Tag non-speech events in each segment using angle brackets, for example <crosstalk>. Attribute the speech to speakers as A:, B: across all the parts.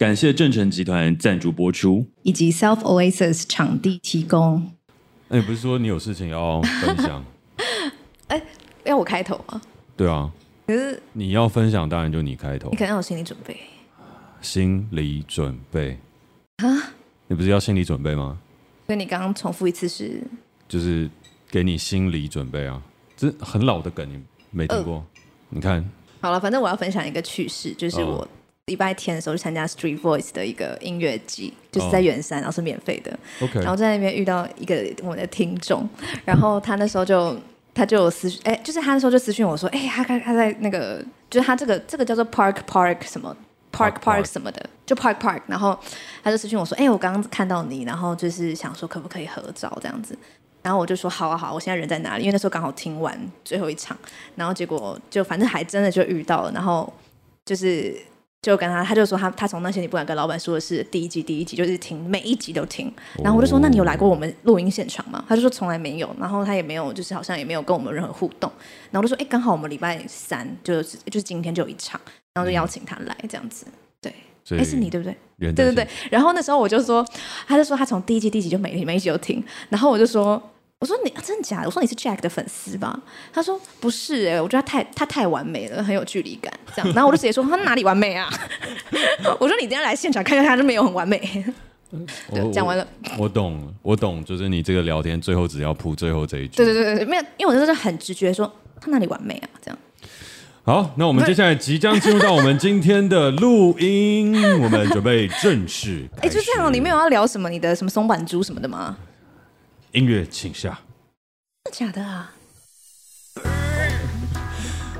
A: 感谢正成集团赞助播出，
B: 以及 Self Oasis 场地提供。
A: 哎，你不是说你有事情要分享？<laughs>
B: 哎，要我开头吗？
A: 对啊。
B: 可是
A: 你要分享，当然就你开头。
B: 你可能有心理准备。
A: 心理准备
B: 啊？
A: 你不是要心理准备吗？
B: 所以你刚刚重复一次是？
A: 就是给你心理准备啊，这很老的梗，你没听过？呃、你看。
B: 好了，反正我要分享一个趣事，就是我。礼拜天的时候去参加 Street Voice 的一个音乐季，就是在圆山，然后是免费的。
A: OK，
B: 然后在那边遇到一个我们的听众，然后他那时候就他就有私讯，哎，就是他那时候就私讯我说，哎，他他他在那个，就是他这个这个叫做 Park Park 什么 Park Park 什么的，就 Park Park，然后他就私讯我说，哎，我刚刚看到你，然后就是想说可不可以合照这样子，然后我就说好啊好，我现在人在哪里？因为那时候刚好听完最后一场，然后结果就反正还真的就遇到了，然后就是。就跟他，他就说他他从那些你不敢跟老板说的是第一集第一集就是听每一集都听，然后我就说那你有来过我们录音现场吗？他就说从来没有，然后他也没有就是好像也没有跟我们任何互动，然后我就说哎刚好我们礼拜三就是就是今天就有一场，然后就邀请他来这样子，对，哎是你对不对？对对对，然后那时候我就说，他就说他从第一集第一集就每每一集都听，然后我就说。我说你、啊、真的假的？我说你是 Jack 的粉丝吧？他说不是哎、欸，我觉得他太他太完美了，很有距离感。这样，然后我就直接说 <laughs> 他哪里完美啊？<laughs> 我说你今天来现场看看，他就没有很完美。对，讲完了
A: 我。我懂，我懂，就是你这个聊天最后只要铺最后这一句。
B: 对对对对，没有，因为我就是很直觉说他哪里完美啊？这样。
A: 好，那我们接下来即将进入到我们今天的录音，我们准备正式。<laughs> 哎，
B: 就这样，你没有要聊什么？你的什么松板猪什么的吗？
A: 音乐，请下。
B: 真的假的啊？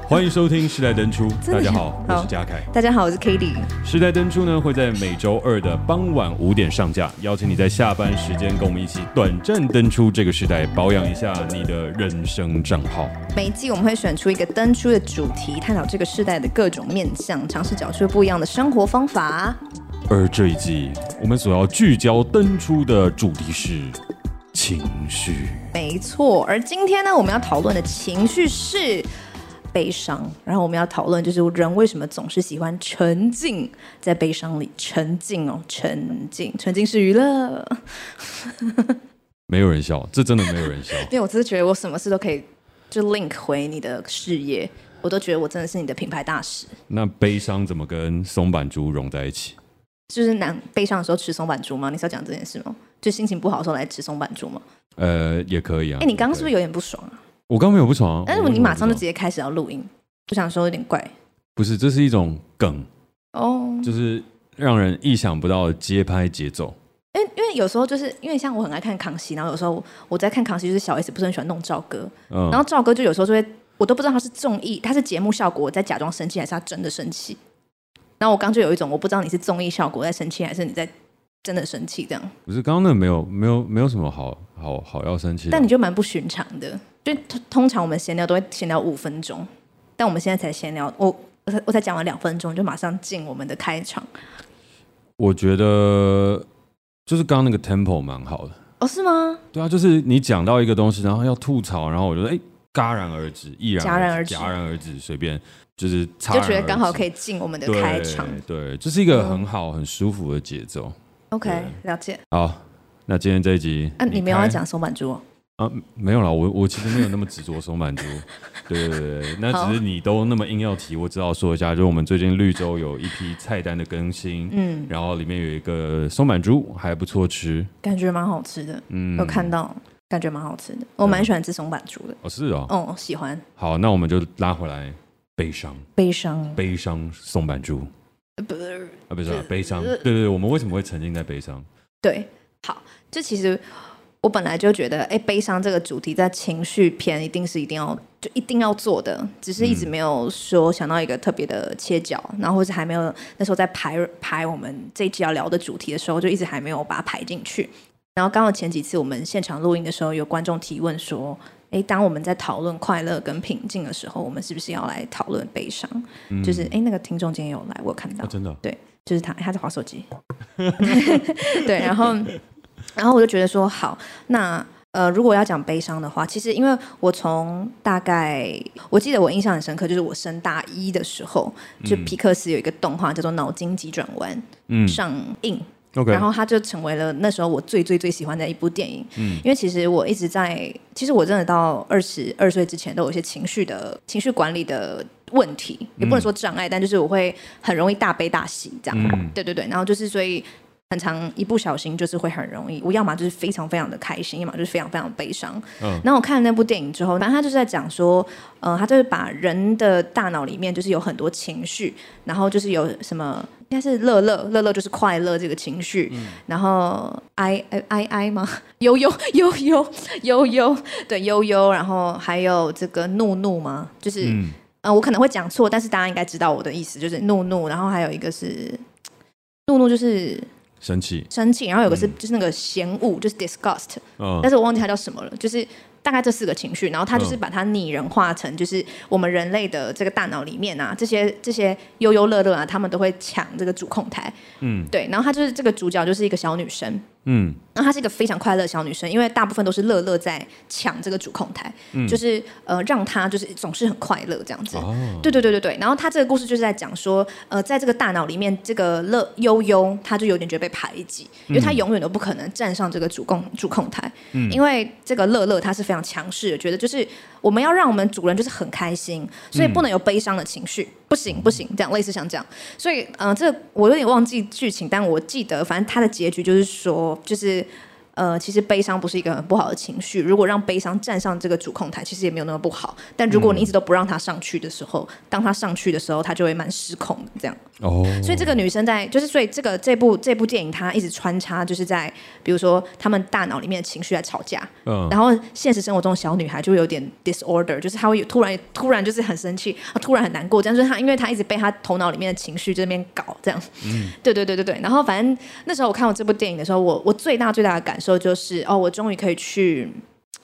A: 欢迎收听《时代登出》，大家好，我是嘉凯。
B: 大家好，我是 Katie。
A: 《时代登出》呢会在每周二的傍晚五点上架，邀请你在下班时间跟我们一起短暂登出这个时代，保养一下你的人生账号。
B: 每一季我们会选出一个登出的主题，探讨这个时代的各种面向，尝试找出不一样的生活方法。
A: 而这一季我们所要聚焦登出的主题是。情绪，
B: 没错。而今天呢，我们要讨论的情绪是悲伤。然后我们要讨论，就是人为什么总是喜欢沉浸在悲伤里？沉浸哦，沉浸，沉浸式娱乐。<laughs>
A: 没有人笑，这真的没有人笑。<laughs>
B: 因为我只是觉得，我什么事都可以就 link 回你的事业，我都觉得我真的是你的品牌大使。
A: 那悲伤怎么跟松板猪融在一起？
B: 就是难悲伤的时候吃松板猪吗？你是要讲这件事吗？就心情不好的时候来吃松板猪吗？
A: 呃，也可以啊。
B: 哎，你刚刚是不是有点不爽啊？
A: 我刚刚没有不爽啊。
B: 但是你马上就直接开始要录音，我想说有点怪。
A: 不是，这是一种梗
B: 哦，
A: 就是让人意想不到的节拍节奏。
B: 因为因为有时候就是因为像我很爱看康熙，然后有时候我在看康熙，就是小 S 不是很喜欢弄赵哥，嗯，然后赵哥就有时候就会，我都不知道他是综艺，他是节目效果，我在假装生气，还是他真的生气。然后我刚就有一种，我不知道你是综艺效果在生气，还是你在真的生气这样。
A: 不是，刚刚那没有没有没有什么好好好要生气。
B: 但你就蛮不寻常的，就通常我们闲聊都会闲聊五分钟，但我们现在才闲聊，我我才我才讲完两分钟，就马上进我们的开场。
A: 我觉得就是刚刚那个 tempo 蛮好的。
B: 哦，是吗？
A: 对啊，就是你讲到一个东西，然后要吐槽，然后我觉得哎，戛然而止，毅然戛然而止，戛然而止，随便。就是就
B: 觉得刚好可以进我们的开场，
A: 对，这、就是一个很好、很舒服的节奏。
B: OK，了解。
A: 好，那今天这一集，
B: 啊，你没有要讲松板猪
A: 啊？没有啦，我我其实没有那么执着松板猪。<laughs> 对对对，那只是你都那么硬要提，我只好说一下，就是我们最近绿洲有一批菜单的更新，嗯，然后里面有一个松板猪还不错吃，
B: 感觉蛮好吃的，嗯，有看到，感觉蛮好吃的，我蛮喜欢吃松板猪的。
A: 哦，是哦，
B: 哦，喜欢。
A: 好，那我们就拉回来。悲伤，
B: 悲伤，
A: 悲伤。松阪猪，
B: 不是
A: 啊，不是悲伤。对对对，我们为什么会沉浸在悲伤？
B: 对，好，这其实我本来就觉得，哎，悲伤这个主题在情绪片一定是一定要就一定要做的，只是一直没有说想到一个特别的切角，嗯、然后或是还没有那时候在排排我们这一期要聊的主题的时候，就一直还没有把它排进去。然后刚好前几次我们现场录音的时候，有观众提问说。哎，当我们在讨论快乐跟平静的时候，我们是不是要来讨论悲伤？嗯、就是哎，那个听众今天有来，我有看到，
A: 哦、真的，
B: 对，就是他，他在划手机。<laughs> 对，然后，然后我就觉得说，好，那呃，如果要讲悲伤的话，其实因为我从大概我记得我印象很深刻，就是我升大一的时候，就皮克斯有一个动画叫做《脑筋急转弯》嗯上映。然后它就成为了那时候我最最最喜欢的一部电影。嗯，因为其实我一直在，其实我真的到二十二岁之前都有一些情绪的情绪管理的问题，也不能说障碍，嗯、但就是我会很容易大悲大喜这样。嗯，对对对。然后就是所以很长一不小心就是会很容易，我要么就是非常非常的开心，要么就是非常非常悲伤。嗯。然后我看了那部电影之后，反正他就是在讲说，呃，他就是把人的大脑里面就是有很多情绪，然后就是有什么。应该是乐乐，乐乐就是快乐这个情绪。嗯、然后哀哀哀哀吗？<laughs> 悠悠悠悠悠悠，对悠悠。然后还有这个怒怒吗？就是嗯、呃，我可能会讲错，但是大家应该知道我的意思，就是怒怒。然后还有一个是怒怒，就是
A: 生气
B: 生气。然后有个是就是那个嫌恶，就是 disgust、哦。但是我忘记它叫什么了，就是。大概这四个情绪，然后他就是把它拟人化成，就是我们人类的这个大脑里面啊，这些这些悠悠乐乐啊，他们都会抢这个主控台。嗯，对，然后他就是这个主角，就是一个小女生。嗯，那她是一个非常快乐的小女生，因为大部分都是乐乐在抢这个主控台，嗯、就是呃让她就是总是很快乐这样子。哦，对对对对对。然后她这个故事就是在讲说，呃，在这个大脑里面，这个乐悠悠，她就有点觉得被排挤，因为她永远都不可能站上这个主控主控台，嗯、因为这个乐乐她是非常强势的，觉得就是。我们要让我们主人就是很开心，所以不能有悲伤的情绪，不行不行，这样类似像这样。所以，嗯、呃，这个我有点忘记剧情，但我记得，反正它的结局就是说，就是。呃，其实悲伤不是一个很不好的情绪。如果让悲伤站上这个主控台，其实也没有那么不好。但如果你一直都不让他上去的时候，嗯、当他上去的时候，他就会蛮失控的。这样。哦。所以这个女生在，就是所以这个这部这部电影，她一直穿插，就是在比如说他们大脑里面的情绪在吵架。嗯。然后现实生活中的小女孩就会有点 disorder，就是她会有突然突然就是很生气，突然很难过，这样就是她，因为她一直被她头脑里面的情绪这边搞这样。嗯。对对对对对。然后反正那时候我看我这部电影的时候，我我最大最大的感受。就是哦，我终于可以去，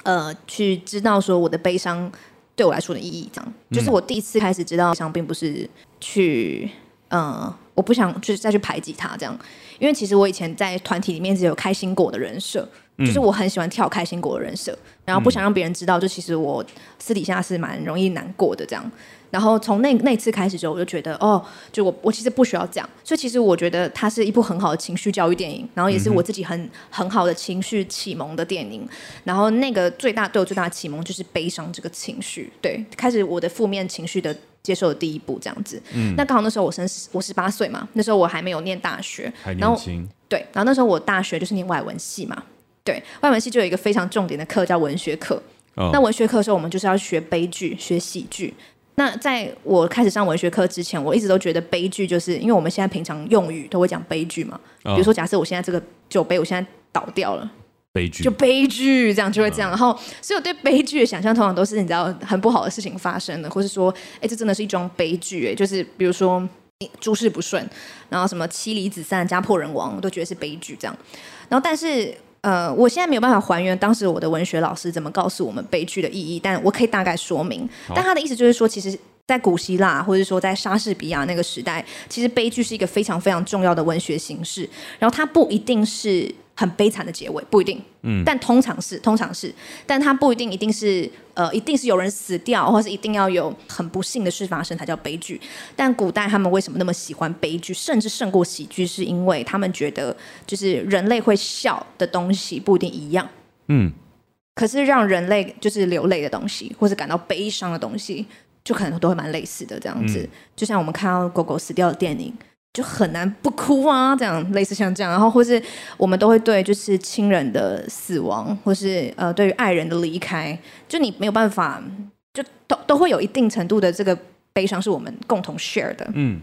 B: 呃，去知道说我的悲伤对我来说的意义，这样。就是我第一次开始知道，悲伤并不是去，呃，我不想就是再去排挤他这样。因为其实我以前在团体里面是有开心果的人设，就是我很喜欢跳开心果的人设，然后不想让别人知道，就其实我私底下是蛮容易难过的这样。然后从那那次开始之后，我就觉得哦，就我我其实不需要这样，所以其实我觉得它是一部很好的情绪教育电影，然后也是我自己很很好的情绪启蒙的电影。然后那个最大对我最大的启蒙就是悲伤这个情绪，对，开始我的负面情绪的接受的第一步这样子。嗯，那刚好那时候我生我十八岁嘛，那时候我还没有念大学，
A: 还年轻。
B: 对，然后那时候我大学就是念外文系嘛，对，外文系就有一个非常重点的课叫文学课。哦，那文学课的时候，我们就是要学悲剧、学喜剧。那在我开始上文学课之前，我一直都觉得悲剧就是因为我们现在平常用语都会讲悲剧嘛。哦、比如说，假设我现在这个酒杯我现在倒掉了，
A: 悲剧
B: 就悲剧，这样就会这样。哦、然后，所以我对悲剧的想象通常都是你知道很不好的事情发生的，或是说，哎，这真的是一桩悲剧，哎，就是比如说诸事不顺，然后什么妻离子散、家破人亡，我都觉得是悲剧这样。然后，但是。呃，我现在没有办法还原当时我的文学老师怎么告诉我们悲剧的意义，但我可以大概说明。但他的意思就是说，其实，在古希腊或者说在莎士比亚那个时代，其实悲剧是一个非常非常重要的文学形式，然后它不一定是。很悲惨的结尾不一定，嗯，但通常是，通常是，但它不一定一定是，呃，一定是有人死掉，或是一定要有很不幸的事发生才叫悲剧。但古代他们为什么那么喜欢悲剧，甚至胜过喜剧，是因为他们觉得，就是人类会笑的东西不一定一样，嗯，可是让人类就是流泪的东西，或是感到悲伤的东西，就可能都会蛮类似的这样子。嗯，就像我们看到狗狗死掉的电影。就很难不哭啊，这样类似像这样，然后或是我们都会对就是亲人的死亡，或是呃对于爱人的离开，就你没有办法，就都都会有一定程度的这个悲伤是我们共同 share 的，嗯。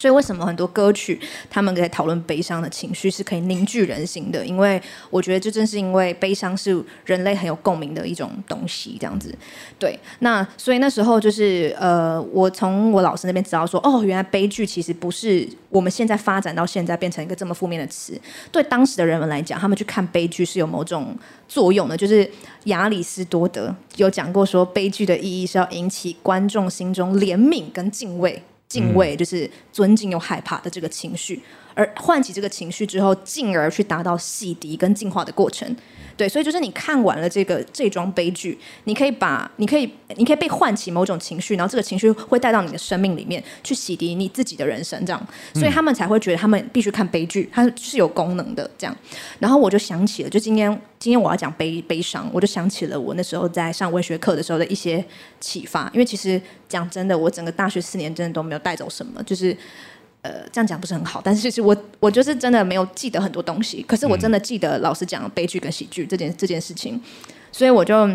B: 所以，为什么很多歌曲他们在讨论悲伤的情绪是可以凝聚人心的？因为我觉得这正是因为悲伤是人类很有共鸣的一种东西，这样子。对，那所以那时候就是呃，我从我老师那边知道说，哦，原来悲剧其实不是我们现在发展到现在变成一个这么负面的词。对当时的人们来讲，他们去看悲剧是有某种作用的。就是亚里士多德有讲过说，悲剧的意义是要引起观众心中怜悯跟敬畏。敬畏就是尊敬又害怕的这个情绪，而唤起这个情绪之后，进而去达到洗涤跟净化的过程。对，所以就是你看完了这个这桩悲剧，你可以把，你可以，你可以被唤起某种情绪，然后这个情绪会带到你的生命里面去洗涤你自己的人生，这样，所以他们才会觉得他们必须看悲剧，它是有功能的，这样。然后我就想起了，就今天今天我要讲悲悲伤，我就想起了我那时候在上文学课的时候的一些启发，因为其实讲真的，我整个大学四年真的都没有带走什么，就是。呃，这样讲不是很好，但是其实我我就是真的没有记得很多东西，可是我真的记得老师讲悲剧跟喜剧这件这件事情，所以我就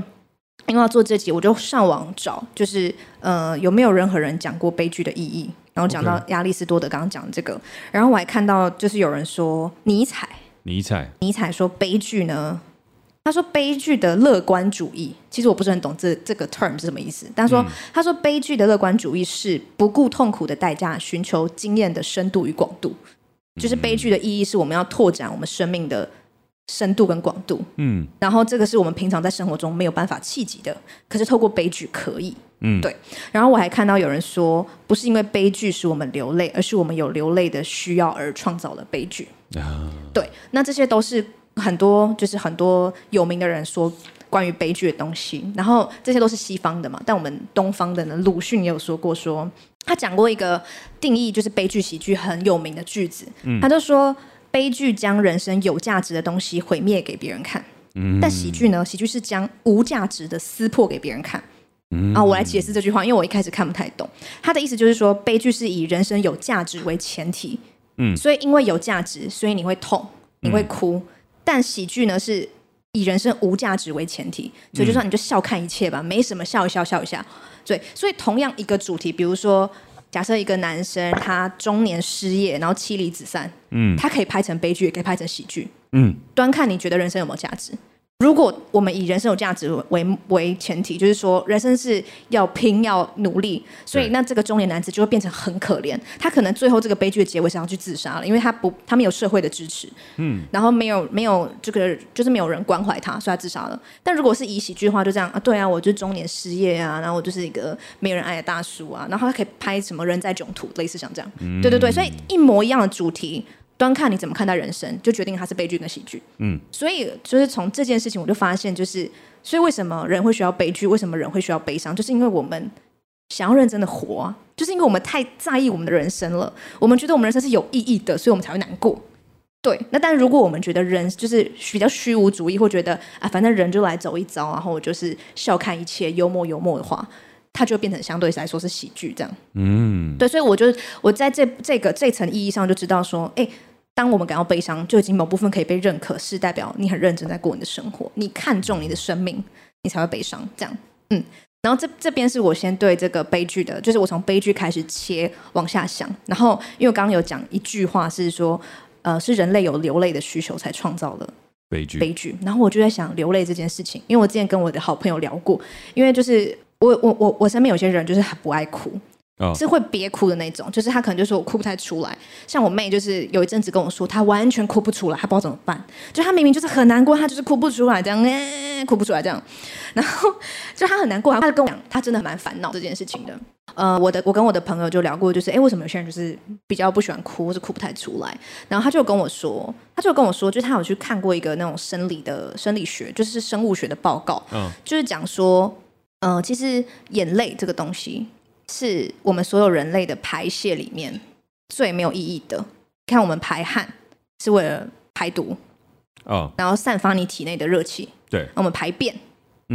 B: 因为要做这集，我就上网找，就是呃有没有任何人讲过悲剧的意义，然后讲到亚里士多德刚刚讲的这个，然后我还看到就是有人说尼采，
A: 尼采，
B: 尼采说悲剧呢。他说悲剧的乐观主义，其实我不是很懂这这个 term 是什么意思。但他说、嗯、他说悲剧的乐观主义是不顾痛苦的代价，寻求经验的深度与广度。就是悲剧的意义是我们要拓展我们生命的深度跟广度。嗯，然后这个是我们平常在生活中没有办法企及的，可是透过悲剧可以。嗯，对。然后我还看到有人说，不是因为悲剧使我们流泪，而是我们有流泪的需要而创造了悲剧。啊，对。那这些都是。很多就是很多有名的人说关于悲剧的东西，然后这些都是西方的嘛，但我们东方的呢，鲁迅也有说过说，说他讲过一个定义，就是悲剧喜剧很有名的句子，嗯、他就说悲剧将人生有价值的东西毁灭给别人看，嗯、但喜剧呢，喜剧是将无价值的撕破给别人看，嗯、啊，我来解释这句话，因为我一开始看不太懂，他的意思就是说悲剧是以人生有价值为前提，嗯，所以因为有价值，所以你会痛，你会哭。嗯但喜剧呢，是以人生无价值为前提，所以就算你就笑看一切吧，没什么，笑一笑，笑一下。对，所以同样一个主题，比如说，假设一个男生他中年失业，然后妻离子散，嗯，他可以拍成悲剧，也可以拍成喜剧，嗯，端看你觉得人生有没有价值。如果我们以人生有价值为为前提，就是说人生是要拼要努力，所以那这个中年男子就会变成很可怜。他可能最后这个悲剧的结尾是要去自杀了，因为他不他没有社会的支持，嗯，然后没有没有这个就是没有人关怀他，所以他自杀了。但如果是以喜剧的话，就这样啊，对啊，我就中年失业啊，然后我就是一个没有人爱的大叔啊，然后他可以拍什么人在囧途，类似像这样，嗯、对对对，所以一模一样的主题。端看你怎么看待人生，就决定它是悲剧跟喜剧。嗯，所以就是从这件事情，我就发现，就是所以为什么人会需要悲剧，为什么人会需要悲伤，就是因为我们想要认真的活啊，就是因为我们太在意我们的人生了，我们觉得我们人生是有意义的，所以我们才会难过。对，那但如果我们觉得人就是比较虚无主义，或觉得啊，反正人就来走一遭，然后我就是笑看一切，幽默幽默的话，它就变成相对来说是喜剧这样。嗯，对，所以我就我在这这个这层意义上就知道说，哎，当我们感到悲伤，就已经某部分可以被认可，是代表你很认真在过你的生活，你看重你的生命，你才会悲伤这样。嗯，然后这这边是我先对这个悲剧的，就是我从悲剧开始切往下想，然后因为我刚刚有讲一句话是说，呃，是人类有流泪的需求才创造了悲剧悲剧，然后我就在想流泪这件事情，因为我之前跟我的好朋友聊过，因为就是。我我我我身边有些人就是很不爱哭，oh. 是会憋哭的那种，就是他可能就说我哭不太出来。像我妹就是有一阵子跟我说，她完全哭不出来，她不知道怎么办。就她明明就是很难过，她就是哭不出来，这样、欸、哭不出来这样。然后就她很难过，她就跟我讲，她真的蛮烦恼这件事情的。呃，我的我跟我的朋友就聊过，就是哎，为什么有些人就是比较不喜欢哭，或是哭不太出来？然后他就跟我说，他就跟我说，就是他有去看过一个那种生理的生理学，就是生物学的报告，oh. 就是讲说。嗯、呃，其实眼泪这个东西是我们所有人类的排泄里面最没有意义的。看我们排汗是为了排毒，哦，然后散发你体内的热气。对，我们排便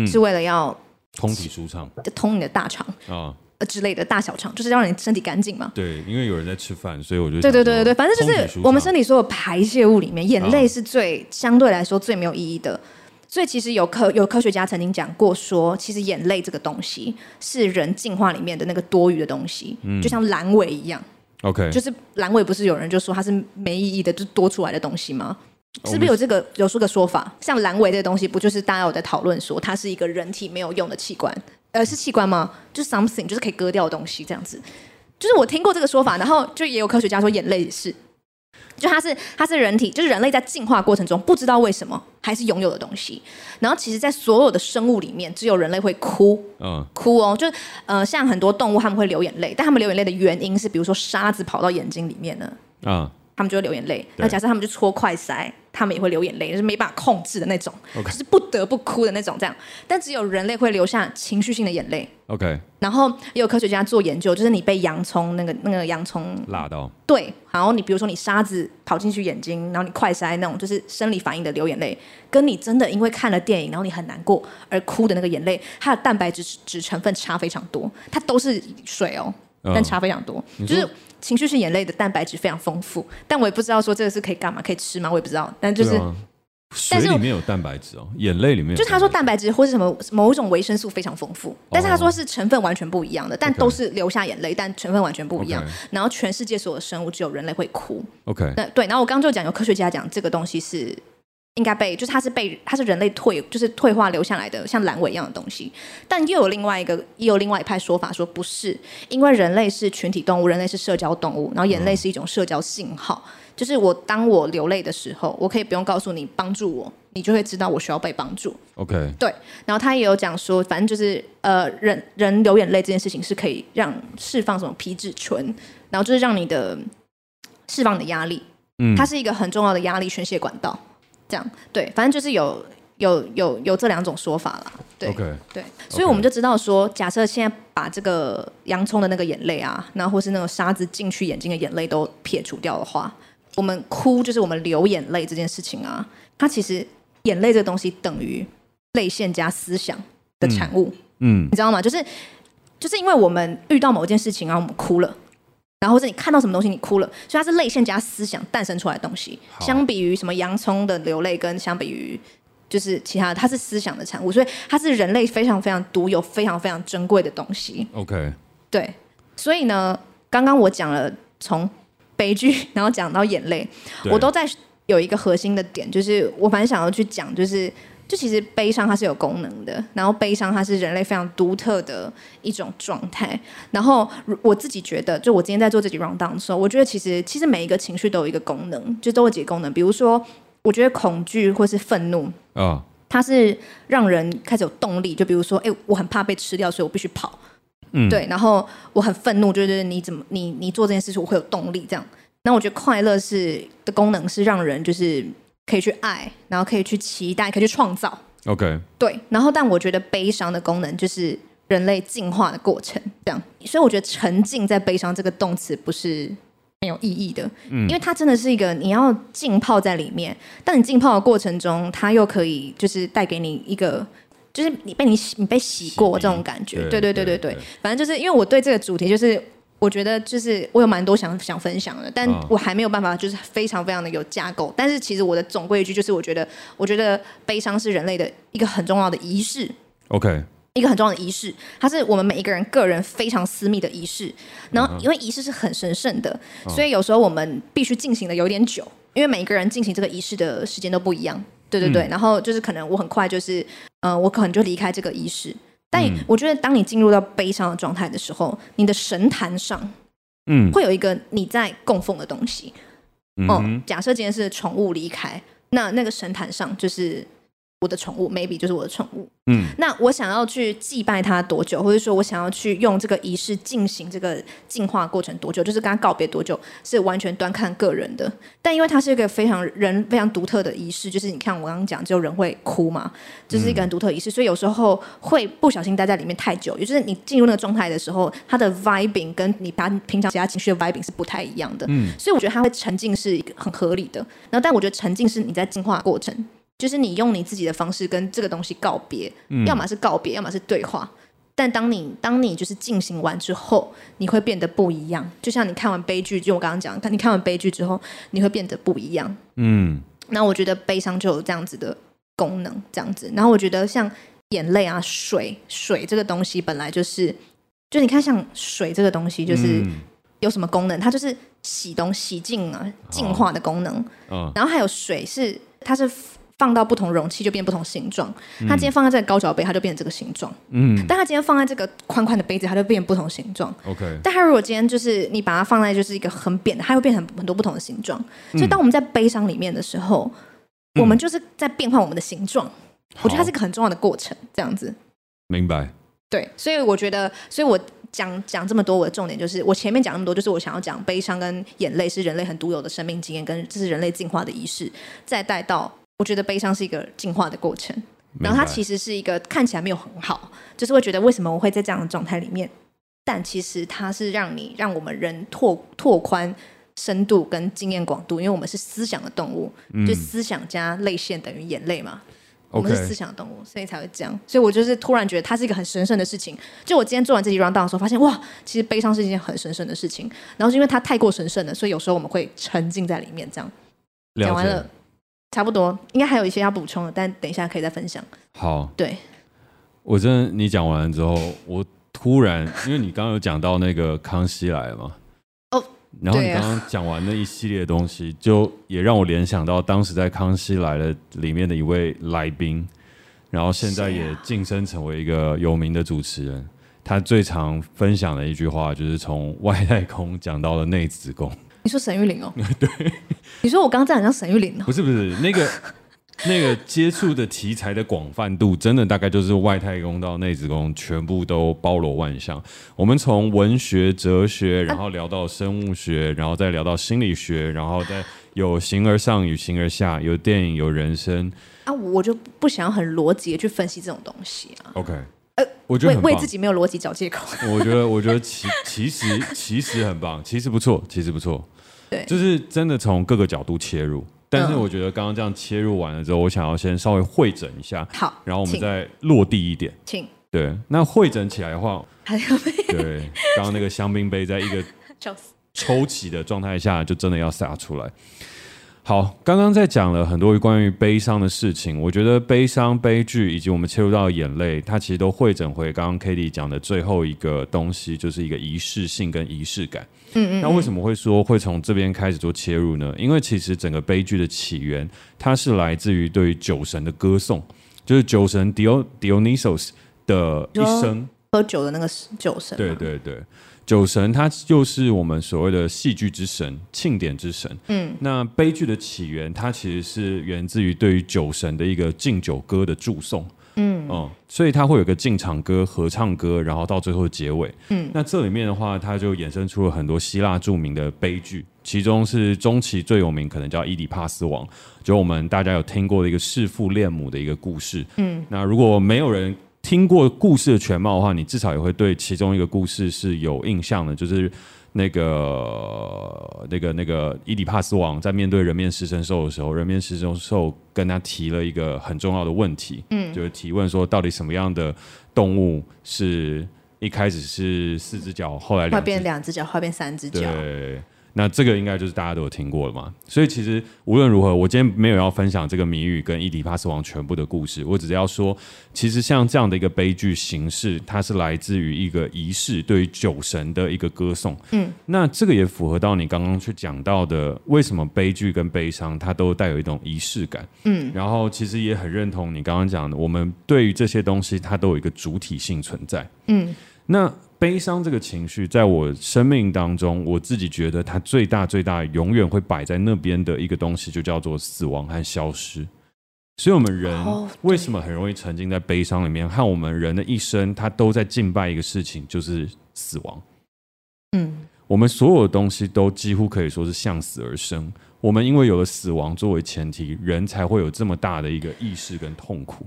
B: 是为了要
A: 通体舒畅，
B: 通你的大肠啊，呃之类的大小肠，就是让你身体干净嘛。
A: 对，因为有人在吃饭，所以我就
B: 对对对对对，反正就是我们身体所有排泄物里面，眼泪是最、哦、相对来说最没有意义的。所以其实有科有科学家曾经讲过说，其实眼泪这个东西是人进化里面的那个多余的东西，嗯、就像阑尾一样。OK，就是阑尾不是有人就说它是没意义的，就是多出来的东西吗？是不是有这个有这个说法？像阑尾这个东西，不就是大家有在讨论说它是一个人体没有用的器官？呃，是器官吗？就是 something，就是可以割掉的东西这样子。就是我听过这个说法，然后就也有科学家说眼泪也是。就它是它是人体，就是人类在进化过程中不知道为什么还是拥有的东西。然后其实，在所有的生物里面，只有人类会哭，嗯，哭哦，就呃，像很多动物他们会流眼泪，但他们流眼泪的原因是，比如说沙子跑到眼睛里面呢，啊，他们就会流眼泪。那假设他们就戳快塞，他们也会流眼泪，就是没办法控制的那种.就是不得不哭的那种。这样，但只有人类会留下情绪性的眼泪。
A: OK。
B: 然后也有科学家做研究，就是你被洋葱那个那个洋葱
A: 辣到，
B: 对，然后你比如说你沙子跑进去眼睛，然后你快塞那种，就是生理反应的流眼泪，跟你真的因为看了电影，然后你很难过而哭的那个眼泪，它的蛋白质质成分差非常多，它都是水哦。但差非常多，就是情绪是眼泪的蛋白质非常丰富，但我也不知道说这个是可以干嘛，可以吃吗？我也不知道。但就是，啊、
A: 水里面有蛋白质哦，眼泪里面
B: 就他说蛋白质或是什么某一种维生素非常丰富，但是他说是成分完全不一样的，但都是流下眼泪，但成分完全不一样。然后全世界所有的生物只有人类会哭。
A: OK，
B: 那对，然后我刚刚就讲有科学家讲这个东西是。应该被，就是它是被，它是人类退，就是退化留下来的，像阑尾一样的东西。但又有另外一个，也有另外一派说法说不是，因为人类是群体动物，人类是社交动物，然后眼泪是一种社交信号。嗯、就是我当我流泪的时候，我可以不用告诉你帮助我，你就会知道我需要被帮助。
A: OK，
B: 对。然后他也有讲说，反正就是呃，人人流眼泪这件事情是可以让释放什么皮质醇，然后就是让你的释放你的压力。嗯，它是一个很重要的压力宣泄管道。这样对，反正就是有有有有这两种说法啦。
A: 对.
B: 对，所以我们就知道说，假设现在把这个洋葱的那个眼泪啊，然后或是那种沙子进去眼睛的眼泪都撇除掉的话，我们哭就是我们流眼泪这件事情啊，它其实眼泪这个东西等于泪腺加思想的产物。嗯，嗯你知道吗？就是就是因为我们遇到某一件事情啊，我们哭了。然后或者你看到什么东西你哭了，所以它是泪腺加思想诞生出来的东西。相比于什么洋葱的流泪，跟相比于就是其他的，它是思想的产物，所以它是人类非常非常独有、非常非常珍贵的东西。
A: OK，
B: 对，所以呢，刚刚我讲了从悲剧，<laughs> 然后讲到眼泪，我都在有一个核心的点，就是我反正想要去讲，就是。就其实悲伤它是有功能的，然后悲伤它是人类非常独特的一种状态。然后我自己觉得，就我今天在做这集 rundown 的时候，我觉得其实其实每一个情绪都有一个功能，就都有几个功能。比如说，我觉得恐惧或是愤怒啊，它是让人开始有动力。就比如说，哎，我很怕被吃掉，所以我必须跑。嗯，对。然后我很愤怒，就是你怎么你你做这件事情，我会有动力这样。那我觉得快乐是的功能是让人就是。可以去爱，然后可以去期待，可以去创造。
A: OK，
B: 对。然后，但我觉得悲伤的功能就是人类进化的过程，这样。所以，我觉得沉浸在悲伤这个动词不是没有意义的，嗯，因为它真的是一个你要浸泡在里面。但你浸泡的过程中，它又可以就是带给你一个，就是你被你洗，你被洗过这种感觉。对，对，对，对，对，对。反正就是因为我对这个主题就是。我觉得就是我有蛮多想想分享的，但我还没有办法，就是非常非常的有架构。但是其实我的总归一句就是，我觉得，我觉得悲伤是人类的一个很重要的仪式。
A: OK，
B: 一个很重要的仪式，它是我们每一个人个人非常私密的仪式。然后，因为仪式是很神圣的，所以有时候我们必须进行的有点久，因为每一个人进行这个仪式的时间都不一样。对对对，嗯、然后就是可能我很快就是，嗯、呃，我可能就离开这个仪式。但我觉得，当你进入到悲伤的状态的时候，你的神坛上，嗯，会有一个你在供奉的东西。嗯，嗯，假设今天是宠物离开，那那个神坛上就是。我的宠物，maybe 就是我的宠物。嗯，那我想要去祭拜它多久，或者说我想要去用这个仪式进行这个进化过程多久，就是跟它告别多久，是完全端看个人的。但因为它是一个非常人非常独特的仪式，就是你看我刚刚讲，只有人会哭嘛，就是一个很独特仪式，所以有时候会不小心待在里面太久，也就是你进入那个状态的时候，它的 vibing 跟你把平常其他情绪的 vibing 是不太一样的。嗯，所以我觉得它会沉浸是一个很合理的。然后，但我觉得沉浸是你在进化过程。就是你用你自己的方式跟这个东西告别，嗯、要么是告别，要么是对话。但当你当你就是进行完之后，你会变得不一样。就像你看完悲剧，就我刚刚讲，看你看完悲剧之后，你会变得不一样。嗯，那我觉得悲伤就有这样子的功能，这样子。然后我觉得像眼泪啊、水、水这个东西本来就是，就你看像水这个东西，就是有什么功能？它就是洗东西、洗净啊、净化的功能。哦、然后还有水是它是。放到不同容器就变不同形状。它今天放在这个高脚杯，它就变成这个形状。嗯。但它今天放在这个宽宽的杯子，它就变不同形状。
A: OK。
B: 但它如果今天就是你把它放在就是一个很扁的，它会变成很多不同的形状。所以当我们在悲伤里面的时候，嗯、我们就是在变换我们的形状。我觉得它是一个很重要的过程，这样子。
A: 明白。
B: 对，所以我觉得，所以我讲讲这么多，我的重点就是我前面讲那么多，就是我想要讲悲伤跟眼泪是人类很独有的生命经验，跟这是人类进化的仪式，再带到我觉得悲伤是一个进化的过程，然后它其实是一个看起来没有很好，就是会觉得为什么我会在这样的状态里面，但其实它是让你让我们人拓拓宽深度跟经验广度，因为我们是思想的动物，嗯、就思想加泪腺等于眼泪嘛。我们是思想动物，所以才会这样。所以我就是突然觉得它是一个很神圣的事情。就我今天做完这集 rundown 的时候，发现哇，其实悲伤是一件很神圣的事情。然后是因为它太过神圣了，所以有时候我们会沉浸在里面。这样讲完了，差不多，应该还有一些要补充的，但等一下可以再分享。
A: 好，
B: 对，
A: 我真的你讲完之后，我突然因为你刚刚有讲到那个康熙来了嘛。哦然后你刚刚讲完那一系列的东西，就也让我联想到当时在《康熙来了》里面的一位来宾，然后现在也晋升成为一个有名的主持人。他最常分享的一句话就是从外太空讲到了内子宫。
B: 你说沈玉琳哦？<laughs>
A: 对。
B: 你说我刚刚在好像沈玉琳哦？
A: 不是不是那个。<laughs> 那个接触的题材的广泛度，真的大概就是外太空到内子宫，全部都包罗万象。我们从文学、哲学，然后聊到生物学，然后再聊到心理学，然后再有形而上与形而下，有电影，有人生。
B: 啊，我就不想很逻辑的去分析这种东西啊。
A: OK，
B: 呃，
A: 我觉得
B: 为为自己没有逻辑找借口。<laughs>
A: 我觉得，我觉得其其实其实很棒，其实不错，其实不错。
B: 对，
A: 就是真的从各个角度切入。但是我觉得刚刚这样切入完了之后，我想要先稍微会诊一下，
B: 好，
A: 然后我们再落地一点，
B: 请。
A: 对，那会诊起来的话，<laughs> 对，刚刚那个香槟杯在一个 <laughs> 抽起的状态下，就真的要洒出来。好，刚刚在讲了很多关于悲伤的事情，我觉得悲伤、悲剧以及我们切入到眼泪，它其实都会整回刚刚 Cady 讲的最后一个东西，就是一个仪式性跟仪式感。嗯，嗯。那为什么会说会从这边开始做切入呢？因为其实整个悲剧的起源，它是来自于对于酒神的歌颂，就是酒神 Dio Dionysos 的一生，
B: 喝酒的那个酒神。
A: 对对对。酒神，他就是我们所谓的戏剧之神、庆典之神。嗯，那悲剧的起源，它其实是源自于对于酒神的一个敬酒歌的祝颂。嗯，哦，所以它会有个进场歌、合唱歌，然后到最后结尾。嗯，那这里面的话，它就衍生出了很多希腊著名的悲剧，其中是中期最有名，可能叫《伊底帕斯王》，就我们大家有听过的一个弑父恋母的一个故事。嗯，那如果没有人。听过故事的全貌的话，你至少也会对其中一个故事是有印象的，就是那个、那个、那个伊底帕斯王在面对人面狮身兽的时候，人面狮身兽跟他提了一个很重要的问题，嗯，就是提问说，到底什么样的动物是一开始是四只脚，后来
B: 会变两只脚，后变三只脚？
A: 对。那这个应该就是大家都有听过了嘛，所以其实无论如何，我今天没有要分享这个谜语跟伊迪帕斯王全部的故事，我只是要说，其实像这样的一个悲剧形式，它是来自于一个仪式，对于酒神的一个歌颂。嗯，那这个也符合到你刚刚去讲到的，为什么悲剧跟悲伤它都带有一种仪式感。嗯，然后其实也很认同你刚刚讲的，我们对于这些东西它都有一个主体性存在。嗯，那。悲伤这个情绪，在我生命当中，我自己觉得它最大最大，永远会摆在那边的一个东西，就叫做死亡和消失。所以，我们人为什么很容易沉浸在悲伤里面？和我们人的一生，它都在敬拜一个事情，就是死亡。嗯，我们所有的东西都几乎可以说是向死而生。我们因为有了死亡作为前提，人才会有这么大的一个意识跟痛苦。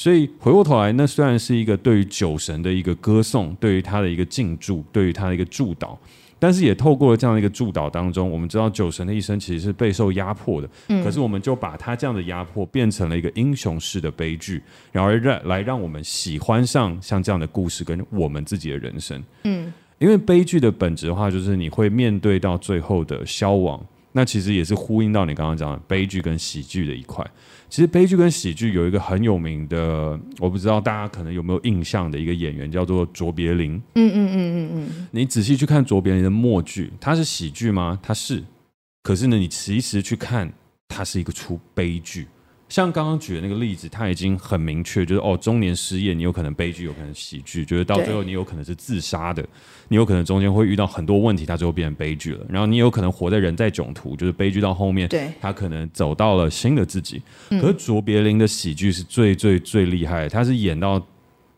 A: 所以回过头来，那虽然是一个对于酒神的一个歌颂，对于他的一个敬祝，对于他的一个祝祷，但是也透过了这样的一个祝祷当中，我们知道酒神的一生其实是备受压迫的。嗯。可是我们就把他这样的压迫变成了一个英雄式的悲剧，然后让来让我们喜欢上像这样的故事跟我们自己的人生。嗯。因为悲剧的本质的话，就是你会面对到最后的消亡。那其实也是呼应到你刚刚讲的悲剧跟喜剧的一块。其实悲剧跟喜剧有一个很有名的，我不知道大家可能有没有印象的一个演员，叫做卓别林。嗯嗯嗯嗯嗯。你仔细去看卓别林的默剧，它是喜剧吗？它是。可是呢，你其实去看，它是一个出悲剧。像刚刚举的那个例子，他已经很明确，就是哦，中年失业，你有可能悲剧，有可能喜剧，就是到最后你有可能是自杀的，你有可能中间会遇到很多问题，他最后变成悲剧了。然后你有可能活在人在囧途，就是悲剧到后面，对，他可能走到了新的自己。可是卓别林的喜剧是最最最厉害的，他是演到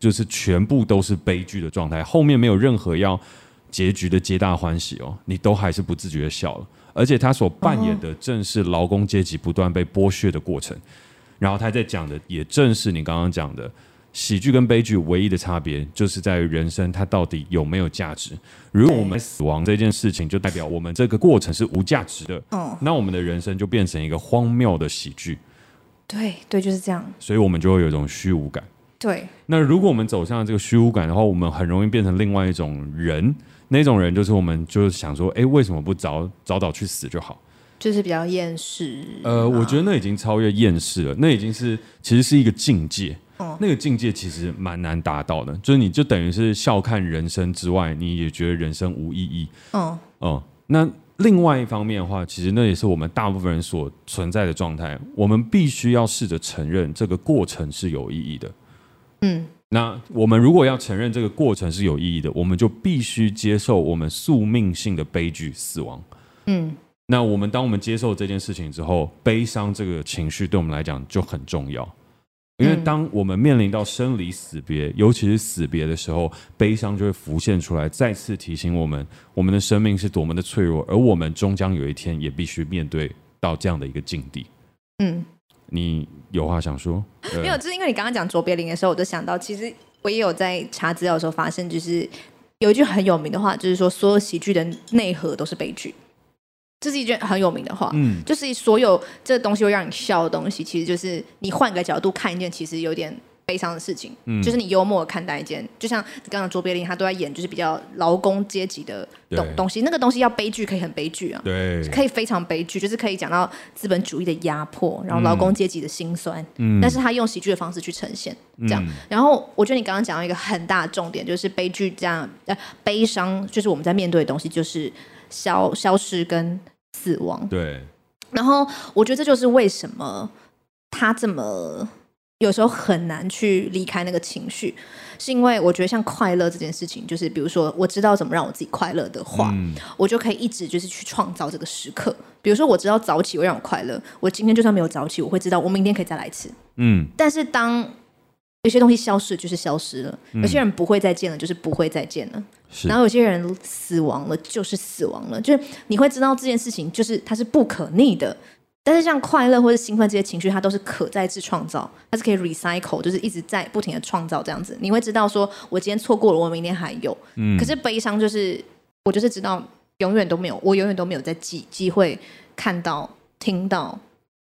A: 就是全部都是悲剧的状态，后面没有任何要结局的皆大欢喜哦，你都还是不自觉的笑了。而且他所扮演的正是劳工阶级不断被剥削的过程，然后他在讲的也正是你刚刚讲的喜剧跟悲剧唯一的差别，就是在于人生它到底有没有价值。如果我们死亡这件事情，就代表我们这个过程是无价值的，那我们的人生就变成一个荒谬的喜剧。
B: 对对，就是这样。
A: 所以我们就会有一种虚无感。
B: 对。
A: 那如果我们走向这个虚无感的话，我们很容易变成另外一种人。那种人就是我们就是想说，哎，为什么不早早早去死就好？
B: 就是比较厌世。
A: 呃，我觉得那已经超越厌世了，那已经是其实是一个境界。哦。那个境界其实蛮难达到的，就是你就等于是笑看人生之外，你也觉得人生无意义。哦。哦。那。另外一方面的话，其实那也是我们大部分人所存在的状态。我们必须要试着承认这个过程是有意义的。嗯，那我们如果要承认这个过程是有意义的，我们就必须接受我们宿命性的悲剧——死亡。嗯，那我们当我们接受这件事情之后，悲伤这个情绪对我们来讲就很重要。因为当我们面临到生离死别，尤其是死别的时候，悲伤就会浮现出来，再次提醒我们，我们的生命是多么的脆弱，而我们终将有一天也必须面对到这样的一个境地。嗯，你有话想说？<laughs>
B: 没有，就是因为你刚刚讲卓别林的时候，我就想到，其实我也有在查资料的时候发现，就是有一句很有名的话，就是说，所有喜剧的内核都是悲剧。这是一句很有名的话，嗯，就是所有这东西会让你笑的东西，其实就是你换个角度看一件其实有点悲伤的事情，嗯，就是你幽默看待一件，就像刚刚卓别林他都在演，就是比较劳工阶级的东东西，那个东西要悲剧可以很悲剧啊，
A: 对，
B: 可以非常悲剧，就是可以讲到资本主义的压迫，然后劳工阶级的辛酸，嗯，但是他用喜剧的方式去呈现，这样，嗯，然后我觉得你刚刚讲到一个很大的重点，就是悲剧这样，呃，悲伤就是我们在面对的东西，就是消消失跟。死亡，
A: 对，
B: 然后我觉得这就是为什么他这么有时候很难去离开那个情绪，是因为我觉得像快乐这件事情，就是比如说我知道怎么让我自己快乐的话，嗯，我就可以一直就是去创造这个时刻。比如说我知道早起会让我快乐，我今天就算没有早起，我会知道我明天可以再来一次。嗯，但是当有些东西消失，就是消失了；有些人不会再见了，就是不会再见了。然后有些人死亡了，就是死亡了，就是你会知道这件事情，就是它是不可逆的。但是像快乐或者兴奋这些情绪，它都是可再次创造，它是可以 recycle，就是一直在不停的创造这样子。你会知道说，我今天错过了，我明天还有。嗯。可是悲伤就是，我就是知道永远都没有，我永远都没有在机机会看到、听到、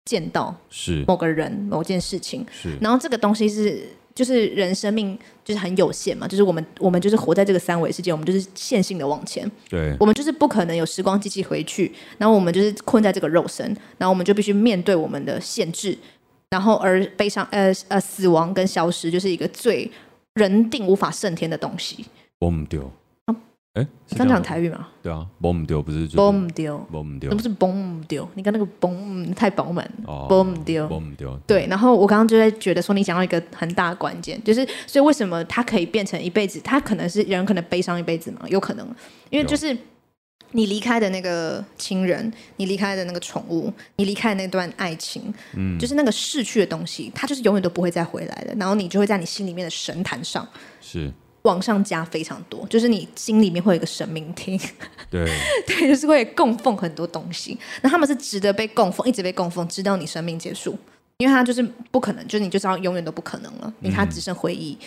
B: 见到是某个人、某件事情。是。然后这个东西是。就是人生命就是很有限嘛，就是我们我们就是活在这个三维世界，我们就是线性的往前。
A: 对，
B: 我们就是不可能有时光机器回去，然后我们就是困在这个肉身，然后我们就必须面对我们的限制，然后而悲伤呃呃死亡跟消失就是一个最人定无法胜天的东西。
A: 我们丢。
B: 哎，你刚讲台语吗？
A: 对啊，崩唔丢不是？
B: 崩唔丢，
A: 崩唔丢，
B: 那不是崩唔丢？你刚那个崩太饱满，
A: 哦，
B: 崩唔丢，
A: 崩唔丢。
B: 对，然后我刚刚就在觉得说，你讲到一个很大的关键，就是所以为什么他可以变成一辈子？他可能是人，可能悲伤一辈子嘛？有可能，因为就是你离开的那个亲人，你离开的那个宠物，你离开的那段爱情，嗯，就是那个逝去的东西，它就是永远都不会再回来的。然后你就会在你心里面的神坛上
A: 是。
B: 往上加非常多，就是你心里面会有一个神明厅，
A: 对 <laughs>
B: 对，就是会供奉很多东西。那他们是值得被供奉，一直被供奉，直到你生命结束，因为他就是不可能，就是你就知道永远都不可能了，因为他只剩回忆。嗯、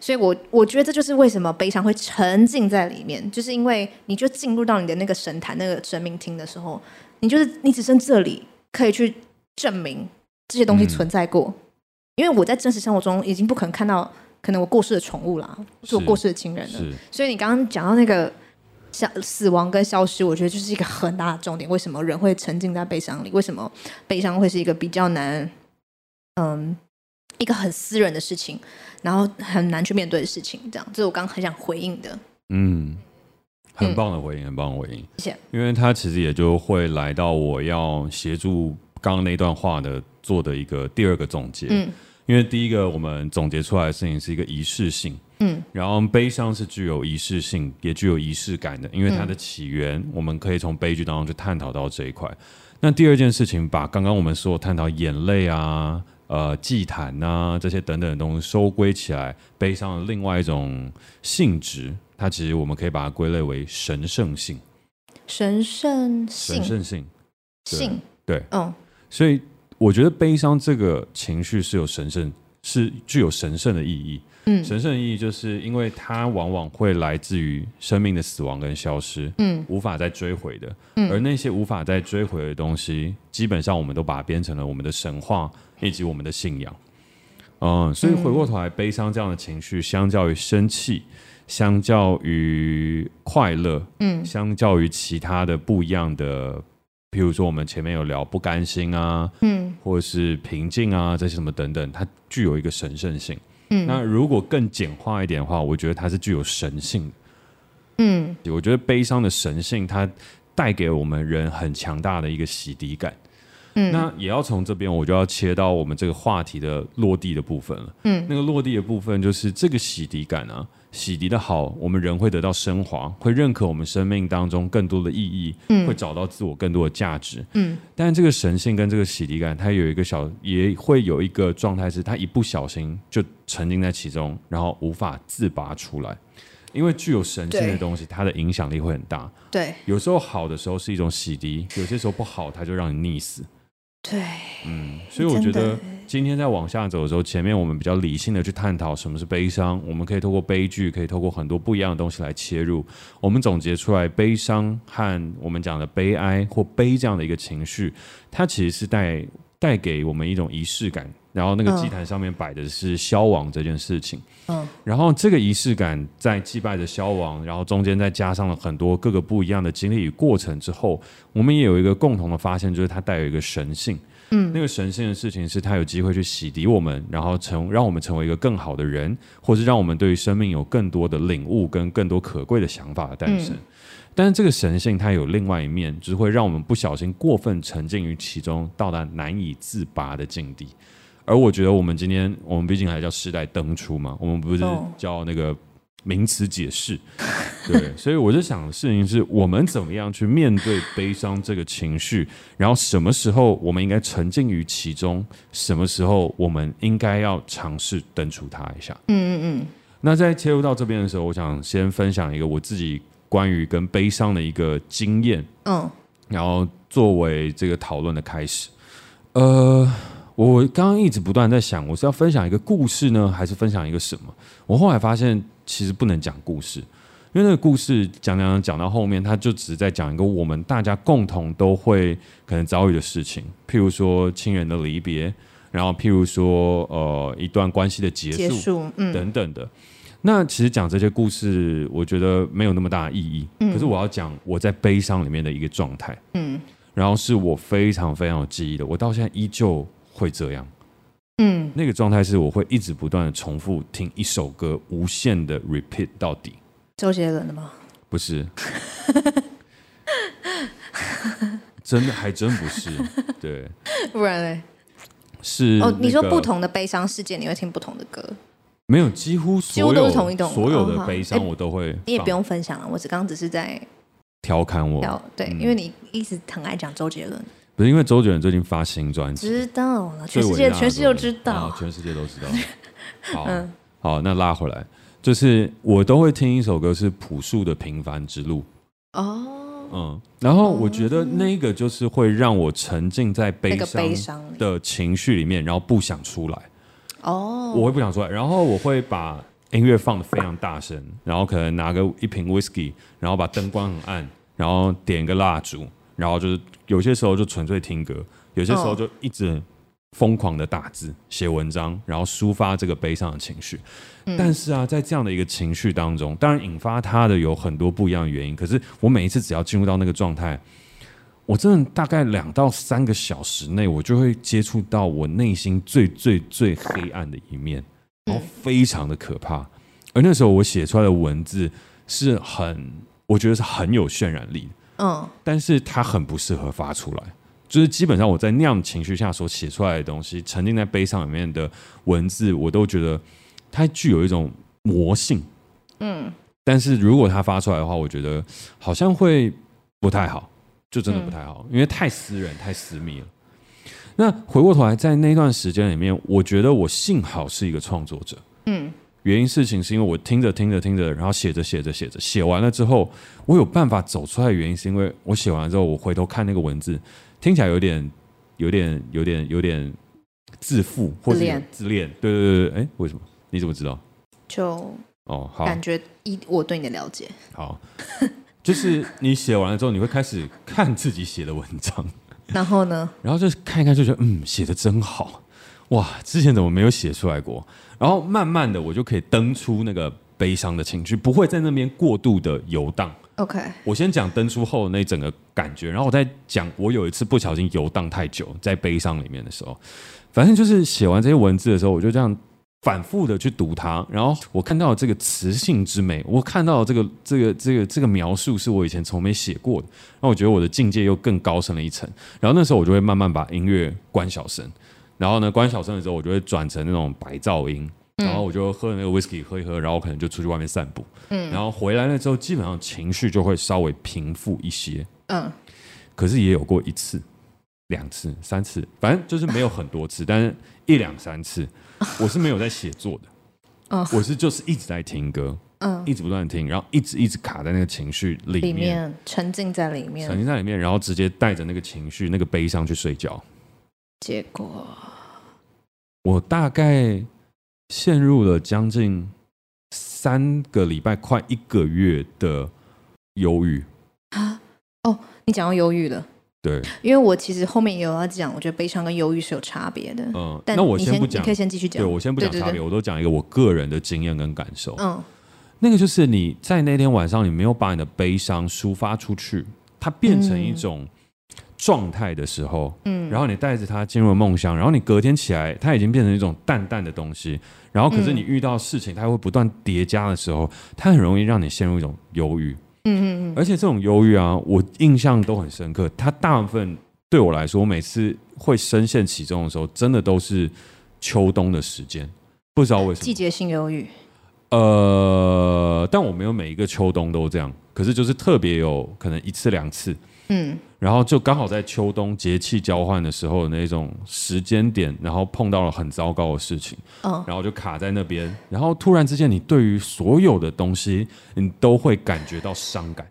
B: 所以我我觉得这就是为什么悲伤会沉浸在里面，就是因为你就进入到你的那个神坛、那个神明厅的时候，你就是你只剩这里可以去证明这些东西存在过，嗯、因为我在真实生活中已经不可能看到。可能我过世的宠物啦，是我过世的亲人了。所以你刚刚讲到那个消死亡跟消失，我觉得就是一个很大的重点。为什么人会沉浸在悲伤里？为什么悲伤会是一个比较难，嗯，一个很私人的事情，然后很难去面对的事情？这样，这是我刚刚很想回应的。
A: 嗯，很棒的回应，嗯、很棒的回应。
B: 谢谢。
A: 因为他其实也就会来到我要协助刚刚那段话的做的一个第二个总结。嗯。因为第一个我们总结出来的事情是一个仪式性，嗯，然后悲伤是具有仪式性，也具有仪式感的，因为它的起源，我们可以从悲剧当中去探讨到这一块。那第二件事情，把刚刚我们所有探讨眼泪啊、呃祭坛呐这些等等的东西收归起来，悲伤的另外一种性质，它其实我们可以把它归类为神圣性。
B: 神圣
A: 性，神圣性，
B: 性，
A: 对，嗯，所以我觉得悲伤这个情绪是有神圣，是具有神圣的意义。嗯，神圣的意义就是因为它往往会来自于生命的死亡跟消失，嗯，无法再追回的。嗯，而那些无法再追回的东西，基本上我们都把它变成了我们的神话以及我们的信仰。嗯，所以回过头来，悲伤这样的情绪，相较于生气，相较于快乐，嗯，相较于其他的不一样的，譬如说我们前面有聊不甘心啊，嗯，或者是平静啊，这些什么等等，它具有一个神圣性。嗯，那如果更简化一点的话，我觉得它是具有神性的。嗯，我觉得悲伤的神性，它带给我们人很强大的一个洗涤感。嗯，那也要从这边，我就要切到我们这个话题的落地的部分了。嗯，那个落地的部分就是这个洗涤感啊。洗涤的好，我们人会得到升华，会认可我们生命当中更多的意义，嗯，会找到自我更多的价值，嗯。但这个神性跟这个洗涤感，它有一个小，也会有一个状态是，它一不小心就沉浸在其中，然后无法自拔出来。因为具有神性的东西，它的影响力会很大。对，有时候好的时候是一种洗涤，有些时候不好，它就让你溺死。对，嗯，所以我觉得今天在往下走的时候，前面我们比较理性的去探讨什么是悲伤，我们可以透过悲剧，可以透过很多不一样的东西来切入，我们总结出来，悲伤和我们讲的悲哀或悲这样的一个情绪，它其实是带带给我们一种仪式感。然后那个祭坛上面摆的是消亡这件事情，嗯，然后这个仪式感在祭拜的消亡，然后中间再加上了很多各个不一样的经历与过程之后，我们也有一个共同的发现，就是它带有一个神性，嗯，那个神性的事情是它有机会去洗涤我们，然后成让我们成为一个更好的人，或是让我们对于生命有更多的领悟跟更多可贵的想法的诞生。嗯，但是这个神性它有另外一面，就是会让我们不小心过分沉浸于其中，到达难以自拔的境地。而我觉得，我们今天我们毕竟还叫世代登出嘛，我们不是叫那个名词解释，对，<laughs> 所以我就想的事情是我们怎么样去面对悲伤这个情绪，然后什么时候我们应该沉浸于其中，什么时候我们应该要尝试登出它一下。嗯嗯嗯。那在切入到这边的时候，我想先分享一个我自己关于跟悲伤的一个经验，嗯，然后作为这个讨论的开始，呃。我刚刚一直不断在想，我是要分享一个故事呢，还是分享一个什么？我后来发现，其实不能讲故事，因为那个故事讲讲讲到后面，他就只是在讲一个我们大家共同都会可能遭遇的事情，譬如说亲人的离别，然后譬如说呃一段关系的结束，结束嗯、等等的。那其实讲这些故事，我觉得没有那么大的意义。嗯、可是我要讲我在悲伤里面的一个状态，嗯，然后是我非常非常有记忆的，我到现在依旧。会这样，嗯，那个状态是我会一直不断的重复听一首歌，无限的 repeat 到底。
B: 周杰伦的吗？
A: 不是，<laughs> 真的还真不是，对，
B: 不然嘞？
A: 是
B: 哦，你说不同的悲伤事件，你会听不同的歌？
A: 没有，几乎所有
B: 几乎都是同一种，
A: 所有的悲伤我都会。
B: 你也不用分享了，我只刚刚只是在
A: 调侃我，
B: 对，嗯、因为你一直很爱讲周杰伦。
A: 不是因为周杰伦最近发新专辑，
B: 知道了，全世界全世界都知道，
A: 全世界都知道。<laughs> 好，嗯、好，那拉回来，就是我都会听一首歌，是朴树的《平凡之路》。哦，嗯，然后我觉得那个就是会让我沉浸在悲伤的情绪里面，然后不想出来。哦，我会不想出来，然后我会把音乐放的非常大声，然后可能拿个一瓶 whisky，然后把灯光很暗，然后点个蜡烛。然后就是有些时候就纯粹听歌，有些时候就一直疯狂的打字、写文章，然后抒发这个悲伤的情绪。嗯、但是啊，在这样的一个情绪当中，当然引发他的有很多不一样的原因。可是我每一次只要进入到那个状态，我真的大概两到三个小时内，我就会接触到我内心最最最黑暗的一面，然后非常的可怕。而那时候我写出来的文字是很，我觉得是很有渲染力的。嗯，但是它很不适合发出来，就是基本上我在那样情绪下所写出来的东西，沉浸在悲伤里面的文字，我都觉得它具有一种魔性。嗯，但是如果它发出来的话，我觉得好像会不太好，就真的不太好，嗯、因为太私人、太私密了。那回过头来，在那段时间里面，我觉得我幸好是一个创作者。嗯，原因事情是因为我听着听着听着，然后写着写着写着，写完了之后，我有办法走出来原因是因为我写完了之后，我回头看那个文字，听起来有点有点有点有点自负或者自恋。对对对对，哎，为什么？你怎么知道？
B: 就
A: 哦，好，
B: 感觉一我对你的了解。
A: 好，就是你写完了之后，你会开始看自己写的文章。
B: 然后呢？
A: 然后就看一看，就觉得嗯，写的真好，哇！之前怎么没有写出来过？然后慢慢的，我就可以登出那个悲伤的情绪，不会在那边过度的游荡。
B: OK，
A: 我先讲登出后那整个感觉，然后我再讲我有一次不小心游荡太久，在悲伤里面的时候，反正就是写完这些文字的时候，我就这样。反复的去读它，然后我看到这个词性之美，我看到这个这个这个这个描述是我以前从没写过的，那我觉得我的境界又更高深了一层。然后那时候我就会慢慢把音乐关小声，然后呢关小声的时候，我就会转成那种白噪音，然后我就喝那个 whisky 喝一喝，然后我可能就出去外面散步，嗯，然后回来了之后，基本上情绪就会稍微平复一些，嗯，可是也有过一次、两次、三次，反正就是没有很多次，但是一两三次。<laughs> 我是没有在写作的，我是就是一直在听歌，嗯，一直不断的听，然后一直一直卡在那个情绪里面，里面
B: 沉浸在里面，
A: 沉浸在里面，然后直接带着那个情绪、那个悲伤去睡觉。
B: 结果，
A: 我大概陷入了将近三个礼拜，快一个月的忧郁。
B: 啊，哦，你讲到忧郁了。
A: 对，
B: 因为我其实后面也有要讲，我觉得悲伤跟忧郁是有差别的。
A: 嗯，但那我先不讲，
B: 你可以先继续讲。
A: 对，我先不讲差别，对对对，我都讲一个我个人的经验跟感受。嗯，那个就是你在那天晚上，你没有把你的悲伤抒发出去，它变成一种状态的时候，嗯，然后你带着它进入了梦乡，然后你隔天起来，它已经变成一种淡淡的东西，然后可是你遇到事情，它会不断叠加的时候，它很容易让你陷入一种忧郁。嗯嗯嗯，而且这种忧郁啊，我印象都很深刻。它大部分对我来说，我每次会深陷其中的时候，真的都是秋冬的时间，不知道为什么。
B: 季节性忧郁。
A: 呃，但我没有每一个秋冬都这样，可是就是特别有可能一次两次。嗯，然后就刚好在秋冬节气交换的时候那种时间点，然后碰到了很糟糕的事情，嗯，然后就卡在那边，然后突然之间，你对于所有的东西，你都会感觉到伤感，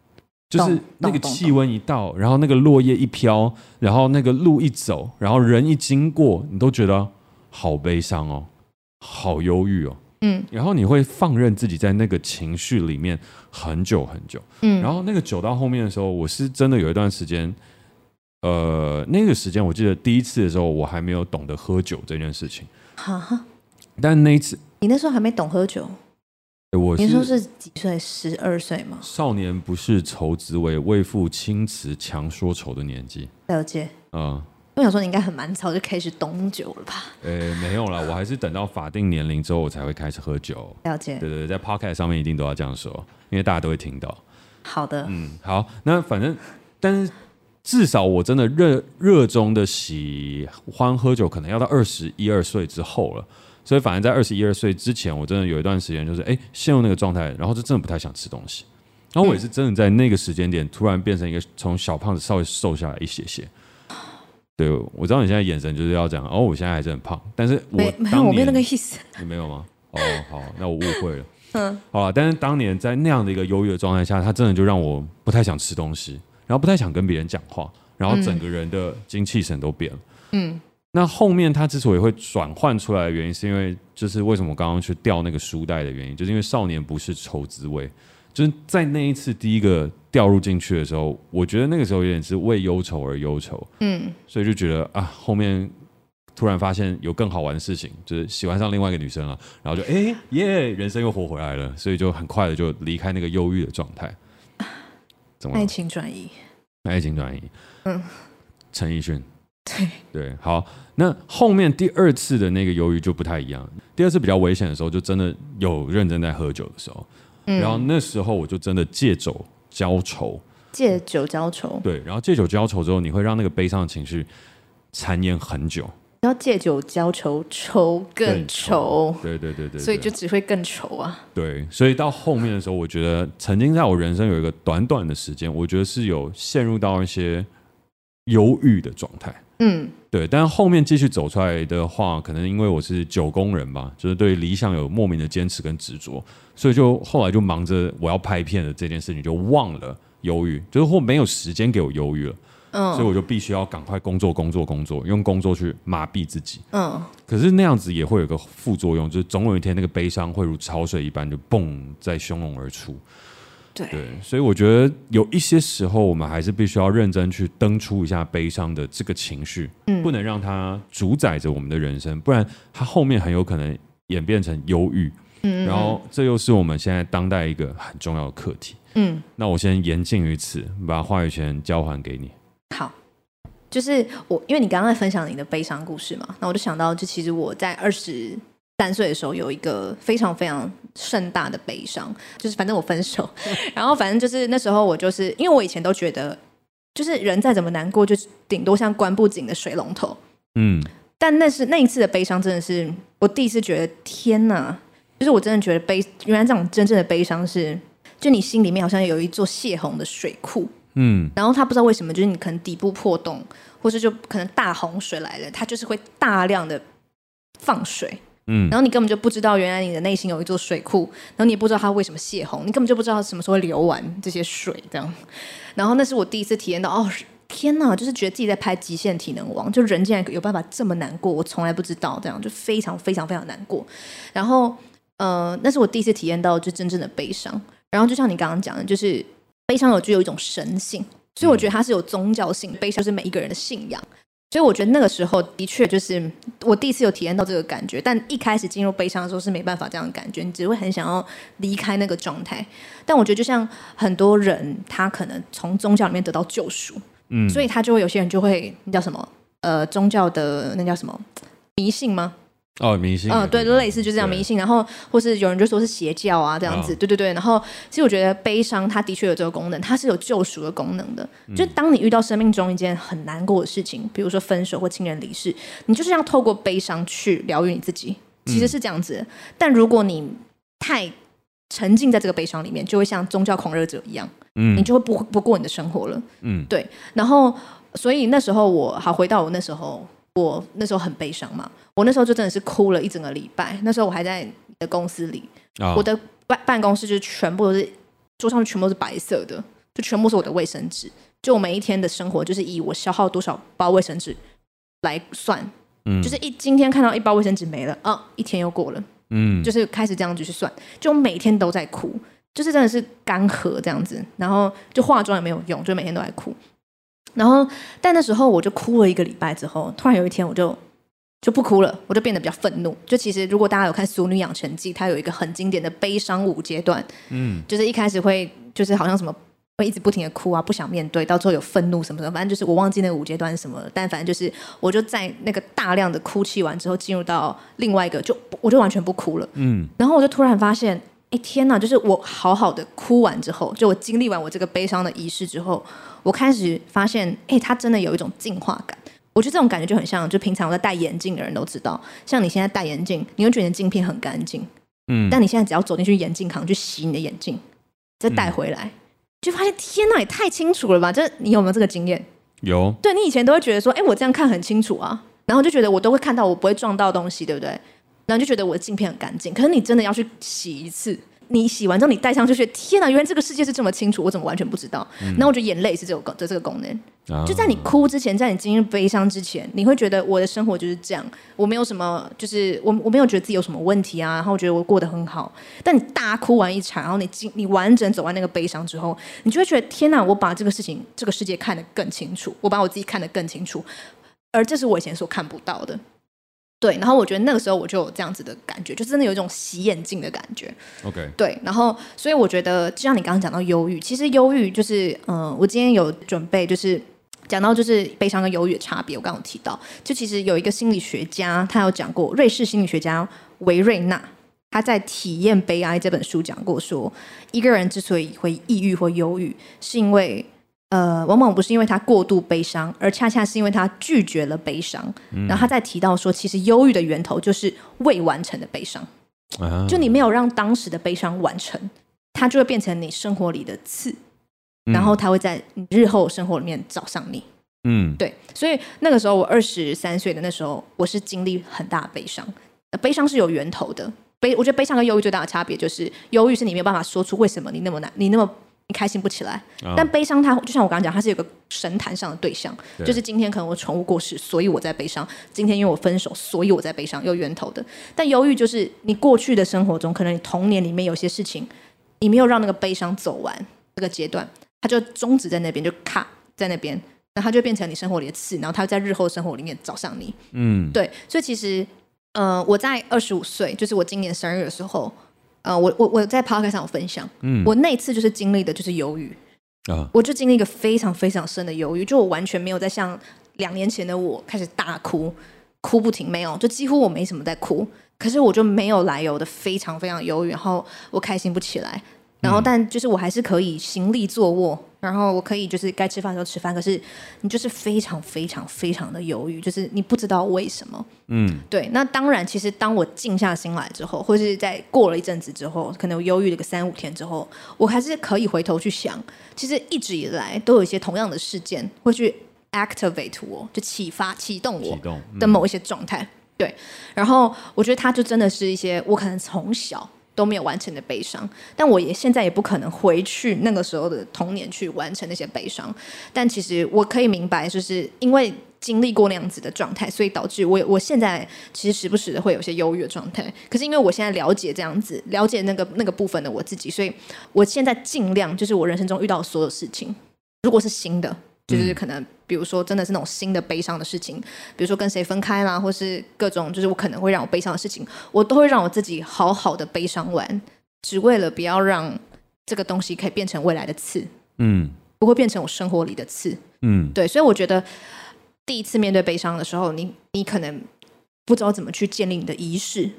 A: 就是那个气温一到，然后那个落叶一飘，然后那个路一走，然后人一经过，你都觉得好悲伤哦，好忧郁哦。嗯，然后你会放任自己在那个情绪里面很久很久，嗯，然后那个久到后面的时候，我是真的有一段时间，呃，那个时间我记得第一次的时候，我还没有懂得喝酒这件事情，哈哈，但那一次，
B: 你那时候还没懂喝酒，
A: 我
B: 你说是几岁？十二岁吗？
A: 少年不是愁滋味，为赋青词强说愁的年纪，
B: 了解，嗯。我想说，你应该很蛮早就开始懂酒了吧？
A: 呃，没有啦，我还是等到法定年龄之后，我才会开始喝酒。
B: 了解。
A: 对对对，在 Podcast 上面一定都要这样说，因为大家都会听到。
B: 好的。
A: 嗯，好。那反正，但是至少我真的热热衷的喜欢喝酒，可能要到二十一二岁之后了。所以，反正在二十一二岁之前，我真的有一段时间就是哎陷入那个状态，然后就真的不太想吃东西。然后我也是真的在那个时间点，突然变成一个从小胖子稍微瘦下来一些些。对，我知道你现在眼神就是要讲哦，我现在还是很胖，但是我没有
B: 我没有那个意思，
A: 你没有吗？哦，好，那我误会了。<laughs> 嗯，好了，但是当年在那样的一个忧郁的状态下，他真的就让我不太想吃东西，然后不太想跟别人讲话，然后整个人的精气神都变了。嗯，那后面他之所以会转换出来的原因，是因为就是为什么我刚刚去掉那个书袋的原因，就是因为少年不是愁滋味。就是在那一次第一个掉入进去的时候，我觉得那个时候有点是为忧愁而忧愁，嗯，所以就觉得啊，后面突然发现有更好玩的事情，就是喜欢上另外一个女生了，然后就哎耶，人生又活回来了，所以就很快的就离开那个忧郁的状态。<laughs> 怎么？
B: 爱情转移，
A: 爱情转移，嗯，陈奕迅，对。对，好，那后面第二次的那个忧郁就不太一样，第二次比较危险的时候，就真的有认真在喝酒的时候。然后那时候我就真的借酒浇愁，
B: 借酒浇愁，
A: 对，然后借酒浇愁之后，你会让那个悲伤的情绪缠延很久。
B: 然后借酒浇愁，愁更愁，
A: 对对对对，
B: 所以就只会更愁啊。
A: 对，所以到后面的时候，我觉得曾经在我人生有一个短短的时间，我觉得是有陷入到一些忧郁的状态。
B: 嗯，
A: 对。但是后面继续走出来的话，可能因为我是九宫人吧，就是对理想有莫名的坚持跟执着，所以就后来就忙着我要拍片的这件事情，就忘了忧郁，就是或没有时间给我忧郁了。嗯，所以我就必须要赶快工作，工作，工作，用工作去麻痹自己。
B: 嗯，
A: 可是那样子也会有个副作用，就是总有一天那个悲伤会如潮水一般就蹦在汹涌而出。
B: 对，
A: 对，所以我觉得有一些时候，我们还是必须要认真去登出一下悲伤的这个情绪，嗯，不能让它主宰着我们的人生，不然它后面很有可能演变成忧郁。嗯，然后这又是我们现在当代一个很重要的课题。嗯，那我先言尽于此，把话语权交还给你。
B: 好，就是我，因为你刚刚在分享你的悲伤故事嘛，那我就想到，就其实我在二十三岁的时候有一个非常非常盛大的悲伤，就是反正我分手，<laughs> 然后反正就是那时候我就是因为我以前都觉得，就是人再怎么难过，就顶多像关不紧的水龙头，嗯，但那是那一次的悲伤，真的是我第一次觉得天哪，就是我真的觉得悲，原来这种真正的悲伤是，就你心里面好像有一座泄洪的水库。嗯，然后他不知道为什么，就是你可能底部破洞，或是就可能大洪水来了，它就是会大量的放水，嗯，然后你根本就不知道原来你的内心有一座水库，然后你也不知道它为什么泄洪，你根本就不知道什么时候流完这些水这样，然后那是我第一次体验到，哦，天哪，就是觉得自己在拍极限体能王，就人竟然有办法这么难过，我从来不知道这样，就非常非常非常难过，然后呃，那是我第一次体验到就真正的悲伤，然后就像你刚刚讲的，就是。悲伤有具有一种神性，所以我觉得它是有宗教性。悲伤是每一个人的信仰，所以我觉得那个时候的确就是我第一次有体验到这个感觉。但一开始进入悲伤的时候是没办法这样的感觉，你只会很想要离开那个状态。但我觉得就像很多人，他可能从宗教里面得到救赎，嗯，所以他就会有些人就会那叫什么呃宗教的那叫什么迷信吗？
A: 哦，迷信，
B: 嗯，对，类似就这样迷信，然后或是有人就说是邪教啊，这样子，对对对。然后其实我觉得悲伤它的确有这个功能，它是有救赎的功能的。就当你遇到生命中一件很难过的事情，比如说分手或亲人离世，你就是要透过悲伤去疗愈你自己，其实是这样子。但如果你太沉浸在这个悲伤里面，就会像宗教狂热者一样，嗯，你就会不不过你的生活了，嗯，对。然后所以那时候我好回到我那时候。我那时候很悲伤嘛，我那时候就真的是哭了一整个礼拜。那时候我还在你的公司里，哦、我的办办公室就全部都是桌上全部都是白色的，就全部是我的卫生纸。就我每一天的生活就是以我消耗多少包卫生纸来算，嗯，就是一今天看到一包卫生纸没了，啊、哦，一天又过了，嗯，就是开始这样子去算，就每天都在哭，就是真的是干涸这样子，然后就化妆也没有用，就每天都在哭。然后，但那时候我就哭了一个礼拜之后，突然有一天我就就不哭了，我就变得比较愤怒。就其实如果大家有看《俗女养成记》，它有一个很经典的悲伤五阶段，嗯，就是一开始会就是好像什么会一直不停的哭啊，不想面对，到最后有愤怒什么的，反正就是我忘记那个五阶段是什么了。但反正就是我就在那个大量的哭泣完之后，进入到另外一个，就我就完全不哭了，嗯，然后我就突然发现，哎天呐！就是我好好的哭完之后，就我经历完我这个悲伤的仪式之后。我开始发现，哎，它真的有一种净化感。我觉得这种感觉就很像，就平常我在戴眼镜的人都知道，像你现在戴眼镜，你会觉得镜片很干净，嗯，但你现在只要走进去眼镜行去洗你的眼镜，再戴回来，嗯、就发现天哪，也太清楚了吧？这你有没有这个经验？
A: 有。
B: 对，你以前都会觉得说，哎，我这样看很清楚啊，然后就觉得我都会看到，我不会撞到东西，对不对？然后就觉得我的镜片很干净。可是你真的要去洗一次。你洗完之后，你戴上就觉得天哪，原来这个世界是这么清楚，我怎么完全不知道？那、嗯、我觉得眼泪是这个功，这这个功能。啊、就在你哭之前，在你经历悲伤之前，你会觉得我的生活就是这样，我没有什么，就是我我没有觉得自己有什么问题啊，然后我觉得我过得很好。但你大哭完一场，然后你经你完整走完那个悲伤之后，你就会觉得天哪，我把这个事情、这个世界看得更清楚，我把我自己看得更清楚，而这是我以前所看不到的。对，然后我觉得那个时候我就有这样子的感觉，就真的有一种洗眼镜的感觉。
A: OK，
B: 对，然后所以我觉得，就像你刚刚讲到忧郁，其实忧郁就是，嗯、呃，我今天有准备，就是讲到就是悲伤跟忧郁的差别。我刚刚有提到，就其实有一个心理学家，他有讲过，瑞士心理学家维瑞纳，他在《体验悲哀》这本书讲过说，说一个人之所以会抑郁或忧郁，是因为。呃，往往不是因为他过度悲伤，而恰恰是因为他拒绝了悲伤。嗯、然后他在提到说，其实忧郁的源头就是未完成的悲伤。啊、就你没有让当时的悲伤完成，它就会变成你生活里的刺，嗯、然后它会在日后生活里面找上你。嗯，对，所以那个时候我二十三岁的那时候，我是经历很大的悲伤。悲伤是有源头的，悲，我觉得悲伤跟忧郁最大的差别就是，忧郁是你没有办法说出为什么你那么难，你那么你开心不起来。哦、但悲伤它就像我刚刚讲，它是有个神坛上的对象，对就是今天可能我宠物过世，所以我在悲伤；今天因为我分手，所以我在悲伤，有源头的。但忧郁就是你过去的生活中，可能你童年里面有些事情，你没有让那个悲伤走完这个阶段，它就终止在那边，就卡在那边。那它就变成你生活里的刺，然后它会在日后生活里面找上你。嗯，对，所以其实，呃，我在二十五岁，就是我今年生日的时候，呃，我我我在 Podcast 上有分享，嗯，我那次就是经历的就是忧郁啊，我就经历一个非常非常深的忧郁，就我完全没有在像两年前的我开始大哭，哭不停，没有，就几乎我没什么在哭，可是我就没有来由的非常非常忧郁，然后我开心不起来。然后，但就是我还是可以行立坐卧，然后我可以就是该吃饭的时候吃饭。可是你就是非常非常非常的犹豫，就是你不知道为什么。嗯，对。那当然，其实当我静下心来之后，或是在过了一阵子之后，可能我忧郁了个三五天之后，我还是可以回头去想，其实一直以来都有一些同样的事件会去 activate 我，就启发启动我的某一些状态。对。然后我觉得它就真的是一些我可能从小。都没有完成的悲伤，但我也现在也不可能回去那个时候的童年去完成那些悲伤。但其实我可以明白，就是因为经历过那样子的状态，所以导致我我现在其实时不时的会有些忧郁的状态。可是因为我现在了解这样子，了解那个那个部分的我自己，所以我现在尽量就是我人生中遇到所有事情，如果是新的。就是可能，比如说，真的是那种新的悲伤的事情，比如说跟谁分开啦，或是各种就是我可能会让我悲伤的事情，我都会让我自己好好的悲伤完，只为了不要让这个东西可以变成未来的刺，嗯，不会变成我生活里的刺，嗯，对，所以我觉得第一次面对悲伤的时候，你你可能不知道怎么去建立你的仪式，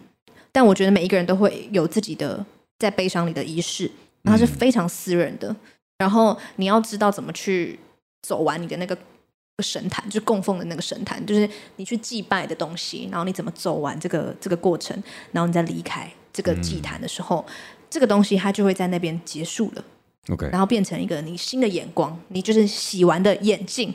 B: 但我觉得每一个人都会有自己的在悲伤里的仪式，然后是非常私人的，然后你要知道怎么去。走完你的那个神坛，就是供奉的那个神坛，就是你去祭拜的东西。然后你怎么走完这个这个过程，然后你再离开这个祭坛的时候，嗯、这个东西它就会在那边结束了。OK，然后变成一个你新的眼光，你就是洗完的眼镜，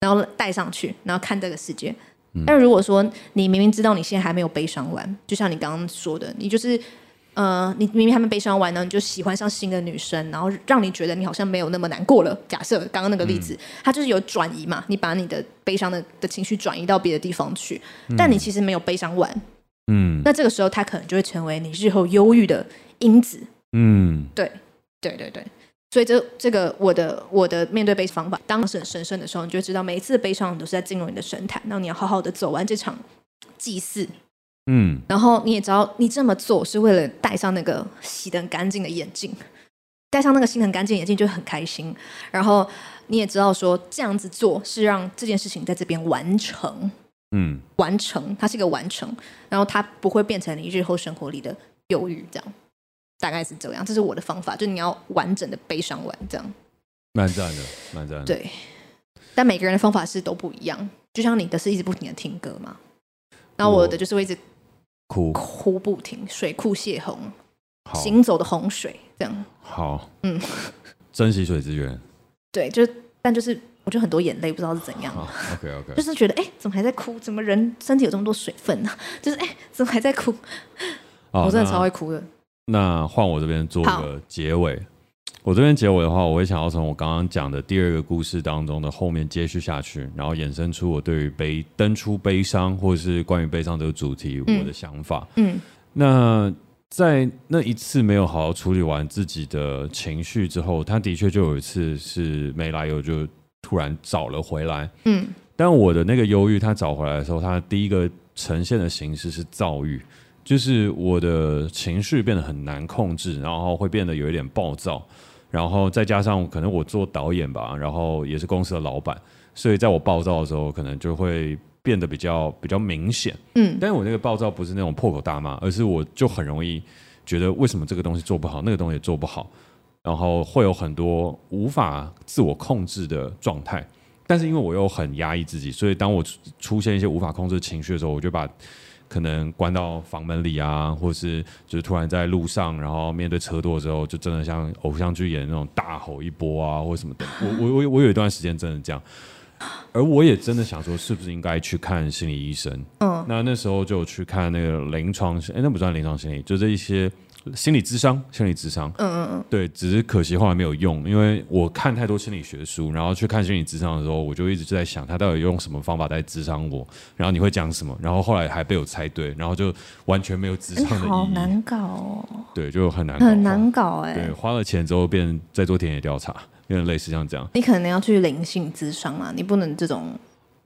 B: 然后戴上去，然后看这个世界。嗯、但如果说你明明知道你现在还没有悲伤完，就像你刚刚说的，你就是。呃，你明明还没悲伤完呢，你就喜欢上新的女生，然后让你觉得你好像没有那么难过了。假设刚刚那个例子，嗯、它就是有转移嘛，你把你的悲伤的的情绪转移到别的地方去，嗯、但你其实没有悲伤完。嗯，那这个时候它可能就会成为你日后忧郁的因子。嗯，对，对对对，所以这这个我的我的面对悲伤方法，当时很神圣的时候，你就知道每一次的悲伤都是在进入你的神坛，然后你要好好的走完这场祭祀。嗯，然后你也知道，你这么做是为了戴上那个洗得很干净的眼镜，戴上那个洗得很干净的眼镜就很开心。然后你也知道说，这样子做是让这件事情在这边完成，嗯，完成，它是一个完成，然后它不会变成你日后生活里的忧郁，这样，大概是这样。这是我的方法，就是你要完整的悲伤完，这样。
A: 蛮赞的，蛮赞的。
B: 对，但每个人的方法是都不一样，就像你的是一直不停的听歌嘛，然后我的就是会一直。哭哭不停，水库泄洪，行走的洪水，这样
A: 好，嗯，珍惜水资源，
B: 对，就但就是，我觉得很多眼泪不知道是怎样
A: ，OK OK，<laughs>
B: 就是觉得哎、欸，怎么还在哭？怎么人身体有这么多水分呢、啊？<laughs> 就是哎、欸，怎么还在哭？好我真的超会哭的。
A: 那换我这边做一个结尾。我这边结尾的话，我会想要从我刚刚讲的第二个故事当中的后面接续下去，然后衍生出我对于悲登出悲伤，或者是关于悲伤这个主题我的想法。嗯，嗯，那在那一次没有好好处理完自己的情绪之后，他的确就有一次是没来由就突然找了回来。嗯，但我的那个忧郁，他找回来的时候，他第一个呈现的形式是躁郁，就是我的情绪变得很难控制，然后会变得有一点暴躁。然后再加上可能我做导演吧，然后也是公司的老板，所以在我暴躁的时候，可能就会变得比较比较明显。嗯，但是我那个暴躁不是那种破口大骂，而是我就很容易觉得为什么这个东西做不好，那个东西也做不好，然后会有很多无法自我控制的状态。但是因为我又很压抑自己，所以当我出现一些无法控制的情绪的时候，我就把。可能关到房门里啊，或是就是突然在路上，然后面对车多的时候，就真的像偶像剧演的那种大吼一波啊，或什么的。我我我我有一段时间真的这样，而我也真的想说，是不是应该去看心理医生？嗯，那那时候就去看那个临床，哎，那不算临床心理，就是一些。心理智商，心理智商，嗯嗯嗯，对，只是可惜后来没有用，因为我看太多心理学书，然后去看心理智商的时候，我就一直就在想他到底用什么方法在智商我，然后你会讲什么，然后后来还被我猜对，然后就完全没有智商的意义，
B: 好难搞哦，
A: 对，就很难搞，
B: 很难搞哎，
A: 对，花了钱之后变成在做田野调查，有点类似像这样，
B: 你可能要去灵性智商啊，你不能这种。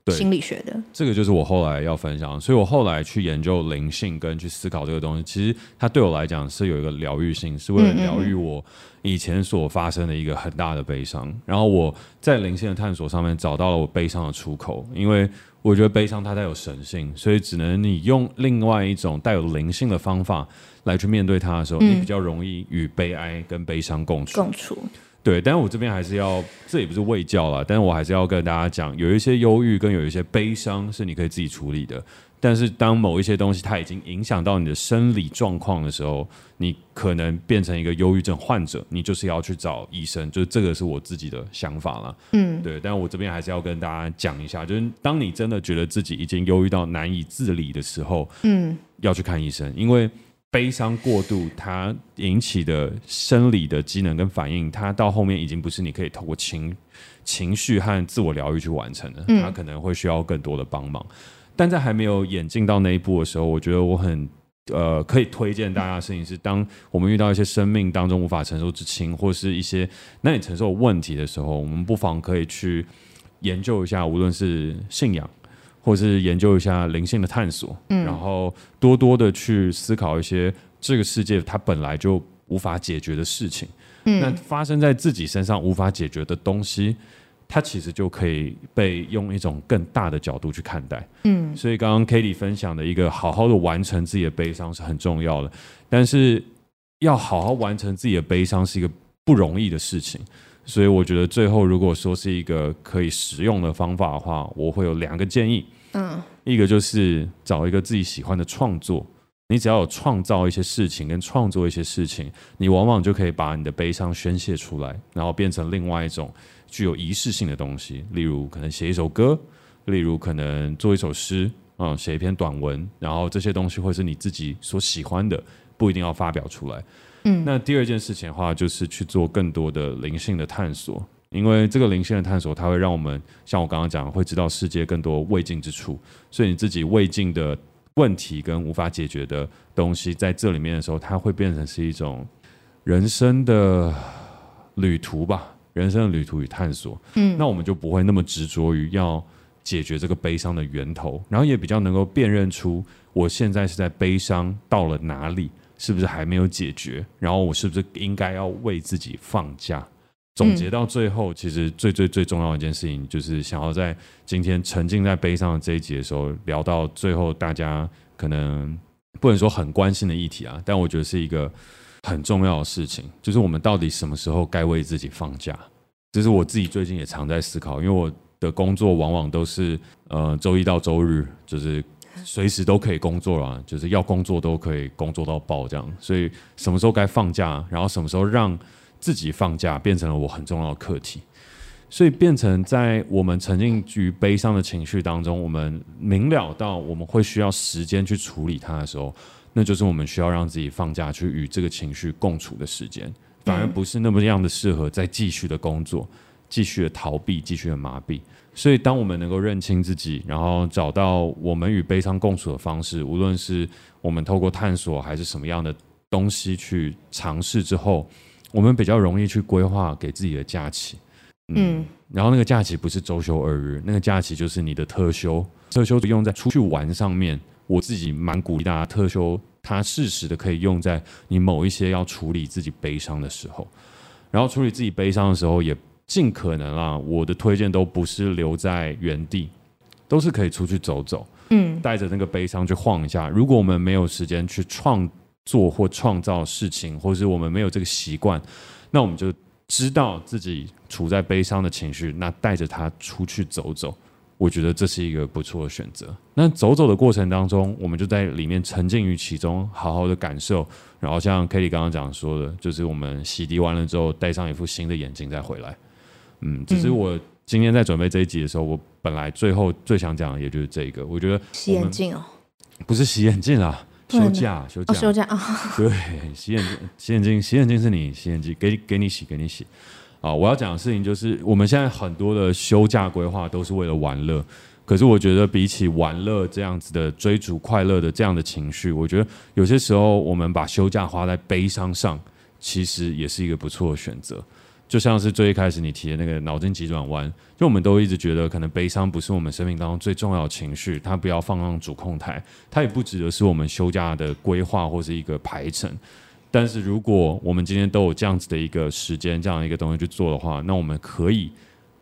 B: 对心理学的
A: 这个就是我后来要分享，所以我后来去研究灵性跟去思考这个东西，其实它对我来讲是有一个疗愈性，是为了疗愈我以前所发生的一个很大的悲伤。然后我在灵性的探索上面找到了我悲伤的出口，因为我觉得悲伤它带有神性，所以只能你用另外一种带有灵性的方法来去面对它的时候，你比较容易与悲哀跟悲伤共处。
B: 共处。
A: 对，但是我这边还是要，这也不是卫教了，但是我还是要跟大家讲，有一些忧郁跟有一些悲伤是你可以自己处理的，但是当某一些东西它已经影响到你的生理状况的时候，你可能变成一个忧郁症患者，你就是要去找医生，就是这个是我自己的想法了。嗯，对，但是我这边还是要跟大家讲一下，就是当你真的觉得自己已经忧郁到难以自理的时候，嗯，要去看医生，因为。悲伤过度，它引起的生理的机能跟反应，它到后面已经不是你可以透过情情绪和自我疗愈去完成的，它可能会需要更多的帮忙。但在还没有演进到那一步的时候，我觉得我很呃可以推荐大家的事情是，当我们遇到一些生命当中无法承受之轻，或是一些难以承受问题的时候，我们不妨可以去研究一下，无论是信仰。或是研究一下灵性的探索，嗯，然后多多的去思考一些这个世界它本来就无法解决的事情，嗯，那发生在自己身上无法解决的东西，它其实就可以被用一种更大的角度去看待，嗯，所以刚刚 Katie 分享的一个好好的完成自己的悲伤是很重要的，但是要好好完成自己的悲伤是一个不容易的事情。所以我觉得最后，如果说是一个可以实用的方法的话，我会有两个建议。嗯，一个就是找一个自己喜欢的创作，你只要有创造一些事情跟创作一些事情，你往往就可以把你的悲伤宣泄出来，然后变成另外一种具有仪式性的东西。例如，可能写一首歌，例如可能做一首诗，嗯，写一篇短文，然后这些东西会是你自己所喜欢的，不一定要发表出来。嗯，那第二件事情的话，就是去做更多的灵性的探索，因为这个灵性的探索，它会让我们像我刚刚讲，会知道世界更多未尽之处。所以你自己未尽的问题跟无法解决的东西，在这里面的时候，它会变成是一种人生的旅途吧，<laughs> 人生的旅途与探索。嗯，那我们就不会那么执着于要解决这个悲伤的源头，然后也比较能够辨认出我现在是在悲伤到了哪里。是不是还没有解决？然后我是不是应该要为自己放假？总结到最后，其实最最最重要的一件事情，就是想要在今天沉浸在悲伤的这一集的时候，聊到最后，大家可能不能说很关心的议题啊，但我觉得是一个很重要的事情，就是我们到底什么时候该为自己放假？这是我自己最近也常在思考，因为我的工作往往都是呃周一到周日，就是。随时都可以工作了，就是要工作都可以工作到爆这样，所以什么时候该放假，然后什么时候让自己放假，变成了我很重要的课题。所以变成在我们沉浸于悲伤的情绪当中，我们明了到我们会需要时间去处理它的时候，那就是我们需要让自己放假去与这个情绪共处的时间，反而不是那么样的适合再继续的工作，继续的逃避，继续的麻痹。所以，当我们能够认清自己，然后找到我们与悲伤共处的方式，无论是我们透过探索还是什么样的东西去尝试之后，我们比较容易去规划给自己的假期。嗯，嗯，然后那个假期不是周休二日，那个假期就是你的特休。特休用在出去玩上面，我自己蛮鼓励大家，特休它适时的可以用在你某一些要处理自己悲伤的时候，然后处理自己悲伤的时候也。尽可能啊，我的推荐都不是留在原地，都是可以出去走走，嗯，带着那个悲伤去晃一下。如果我们没有时间去创作或创造事情，或是我们没有这个习惯，那我们就知道自己处在悲伤的情绪，那带着它出去走走，我觉得这是一个不错的选择。那走走的过程当中，我们就在里面沉浸于其中，好好的感受。然后像 Katie 刚刚讲说的，就是我们洗涤完了之后，戴上一副新的眼镜再回来。嗯，只是我今天在准备这一集的时候，我本来最后最想讲的也就是这个。我觉得
B: 洗眼镜哦，
A: 不是洗眼镜啊，休假休假、哦、
B: 休假啊。<laughs>
A: 对，洗眼镜洗眼镜洗眼镜是你洗眼镜给给你洗给你洗啊！我要讲的事情就是，我们现在很多的休假规划都是为了玩乐。可是我觉得，比起玩乐这样子的追逐快乐的这样的情绪，我觉得有些时候我们把休假花在悲伤上，其实也是一个不错的选择。就像是最一开始你提的那个脑筋急转弯，就我们都一直觉得，可能悲伤不是我们生命当中最重要的情绪，它不要放上主控台，它也不值得是我们休假的规划或是一个排程。但是如果我们今天都有这样子的一个时间，这样一个东西去做的话，那我们可以。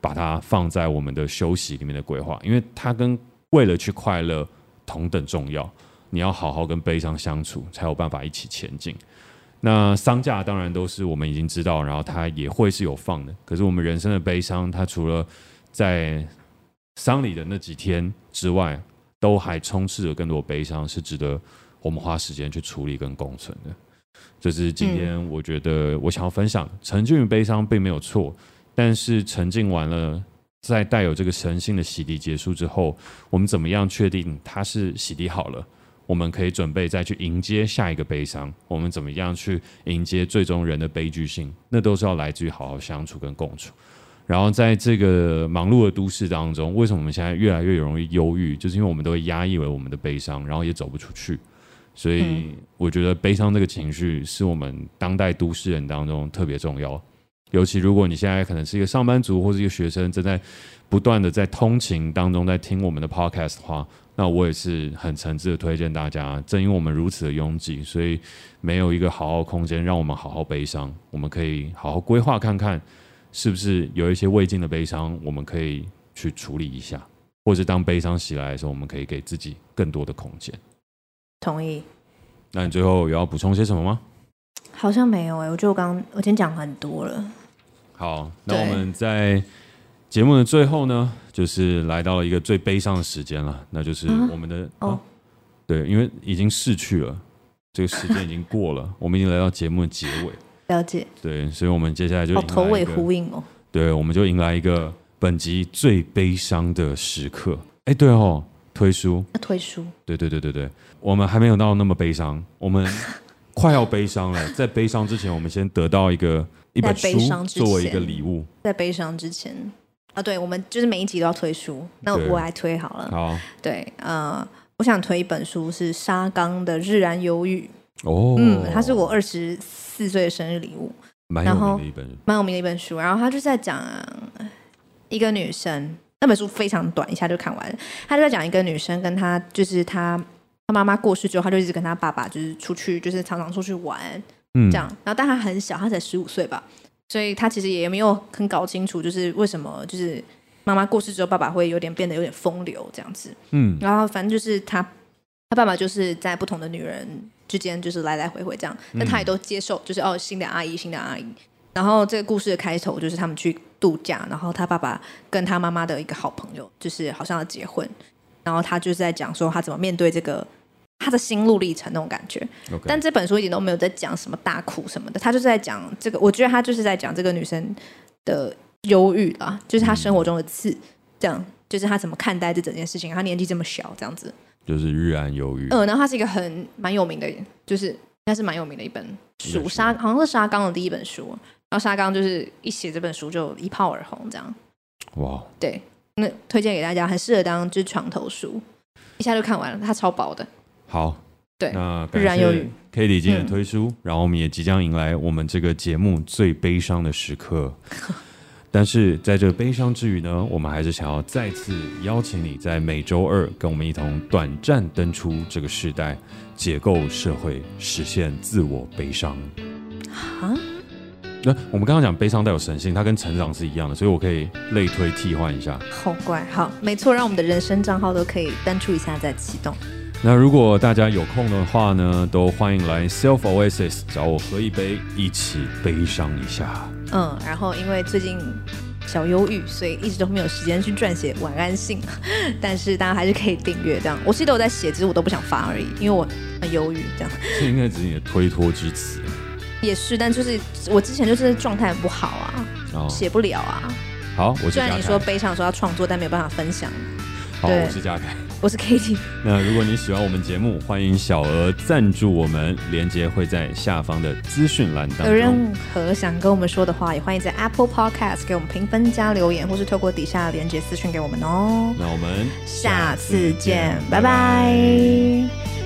A: 把它放在我们的休息里面的规划，因为它跟为了去快乐同等重要。你要好好跟悲伤相处，才有办法一起前进。那丧假当然都是我们已经知道，然后它也会是有放的。可是我们人生的悲伤，它除了在丧礼的那几天之外，都还充斥着更多悲伤，是值得我们花时间去处理跟共存的。这是今天我觉得我想要分享，沉浸于悲伤并没有错。但是沉浸完了，在带有这个神性的洗涤结束之后，我们怎么样确定它是洗涤好了？我们可以准备再去迎接下一个悲伤。我们怎么样去迎接最终人的悲剧性？那都是要来自于好好相处跟共处。然后在这个忙碌的都市当中，为什么我们现在越来越容易忧郁？就是因为我们都会压抑为我们的悲伤，然后也走不出去。所以我觉得悲伤这个情绪是我们当代都市人当中特别重要。尤其如果你现在可能是一个上班族或是一个学生，正在不断的在通勤当中在听我们的 podcast 的话，那我也是很诚挚的推荐大家。正因为我们如此的拥挤，所以没有一个好好空间让我们好好悲伤。我们可以好好规划看看，是不是有一些未尽的悲伤，我们可以去处理一下，或是当悲伤袭来的时候，我们可以给自己更多的空间。
B: 同意。
A: 那你最后有要补充些什么吗？
B: 好像没有哎、我觉得我刚我今天讲很多了。
A: 好，那我们在节目的最后呢，就是来到了一个最悲伤的时间了，那就是我们的、嗯、哦，对，因为已经逝去了，这个时间已经过了，<laughs> 我们已经来到节目的结尾。
B: 了解。
A: 对，所以我们接下来就
B: 头尾呼应哦。
A: 对，我们就迎来一个本集最悲伤的时刻。哎，对哦，推书。
B: 推书。
A: 对对对对对，我们还没有到那么悲伤，我们快要悲伤了。在悲伤之前，我们先得到一个。一本书作为一个礼物，
B: 在悲伤之前啊，对，我们就是每一集都要推书，那我来推好了。
A: 好，
B: 对，呃，我想推一本书是沙冈的《日然忧郁》
A: 哦，
B: 嗯，它是我二十四岁的生日礼物，
A: 蛮有名的一本，
B: 蛮有名的一本书。然后他就在讲一个女生，那本书非常短，一下就看完。他就在讲一个女生跟她，就是她，她妈妈过世之后，她就一直跟她爸爸就是出去，就是常常出去玩。嗯，这样，然后但他很小，他才十五岁吧，所以他其实也没有很搞清楚，就是为什么，就是妈妈过世之后，爸爸会有点变得有点风流这样子。嗯，然后反正就是他，他爸爸就是在不同的女人之间，就是来来回回这样，但他也都接受，就是哦，新的阿姨，新的阿姨。然后这个故事的开头就是他们去度假，然后他爸爸跟他妈妈的一个好朋友，就是好像要结婚，然后他就是在讲说他怎么面对这个。他的心路历程那种感觉.但这本书一点都没有在讲什么大苦什么的，他就是在讲这个。我觉得他就是在讲这个女生的忧郁啊，就是她生活中的刺，嗯、这样就是她怎么看待这整件事情。她年纪这么小，这样子
A: 就是日安忧郁。
B: 嗯，然后它是一个很蛮有名的，就是应该是蛮有名的一本书，沙好像是沙冈的第一本书。然后沙冈就是一写这本书就一炮而红，这样。哇，对，那推荐给大家，很适合当就是床头书，一下就看完了，它超薄的。
A: 好，
B: 对，
A: 那感谢 Cady 今天的推出，嗯，然后我们也即将迎来我们这个节目最悲伤的时刻。<laughs> 但是在这悲伤之余呢，我们还是想要再次邀请你在每周二跟我们一同短暂登出这个时代，解构社会，实现自我悲伤。啊？那我们刚刚讲悲伤带有神性，它跟成长是一样的，所以我可以类推替换一下。
B: 好怪，好，没错，让我们的人生账号都可以登出一下再启动。
A: 那如果大家有空的话呢，都欢迎来 Self Oasis 找我喝一杯，一起悲伤一下。
B: 嗯，然后因为最近小忧郁，所以一直都没有时间去撰写晚安信。<laughs> 但是大家还是可以订阅这样。我记得我在写，只是我都不想发而已，因为我很忧郁这样。
A: 这应该只是你的推脱之词。
B: 也是，但就是我之前就是状态很不好啊，写、哦、不了啊。
A: 好，我是
B: 虽然你说悲伤说要创作，但没有办法分享。
A: 好，我是嘉凯，
B: 我是 Kitty。
A: 那如果你喜欢我们节目，欢迎小额赞助我们，链接会在下方的资讯栏当中。
B: 有任何想跟我们说的话，也欢迎在 Apple Podcast 给我们评分加留言，或是透过底下的链接私讯给我们哦。
A: 那我们
B: 下次见，拜拜。拜拜。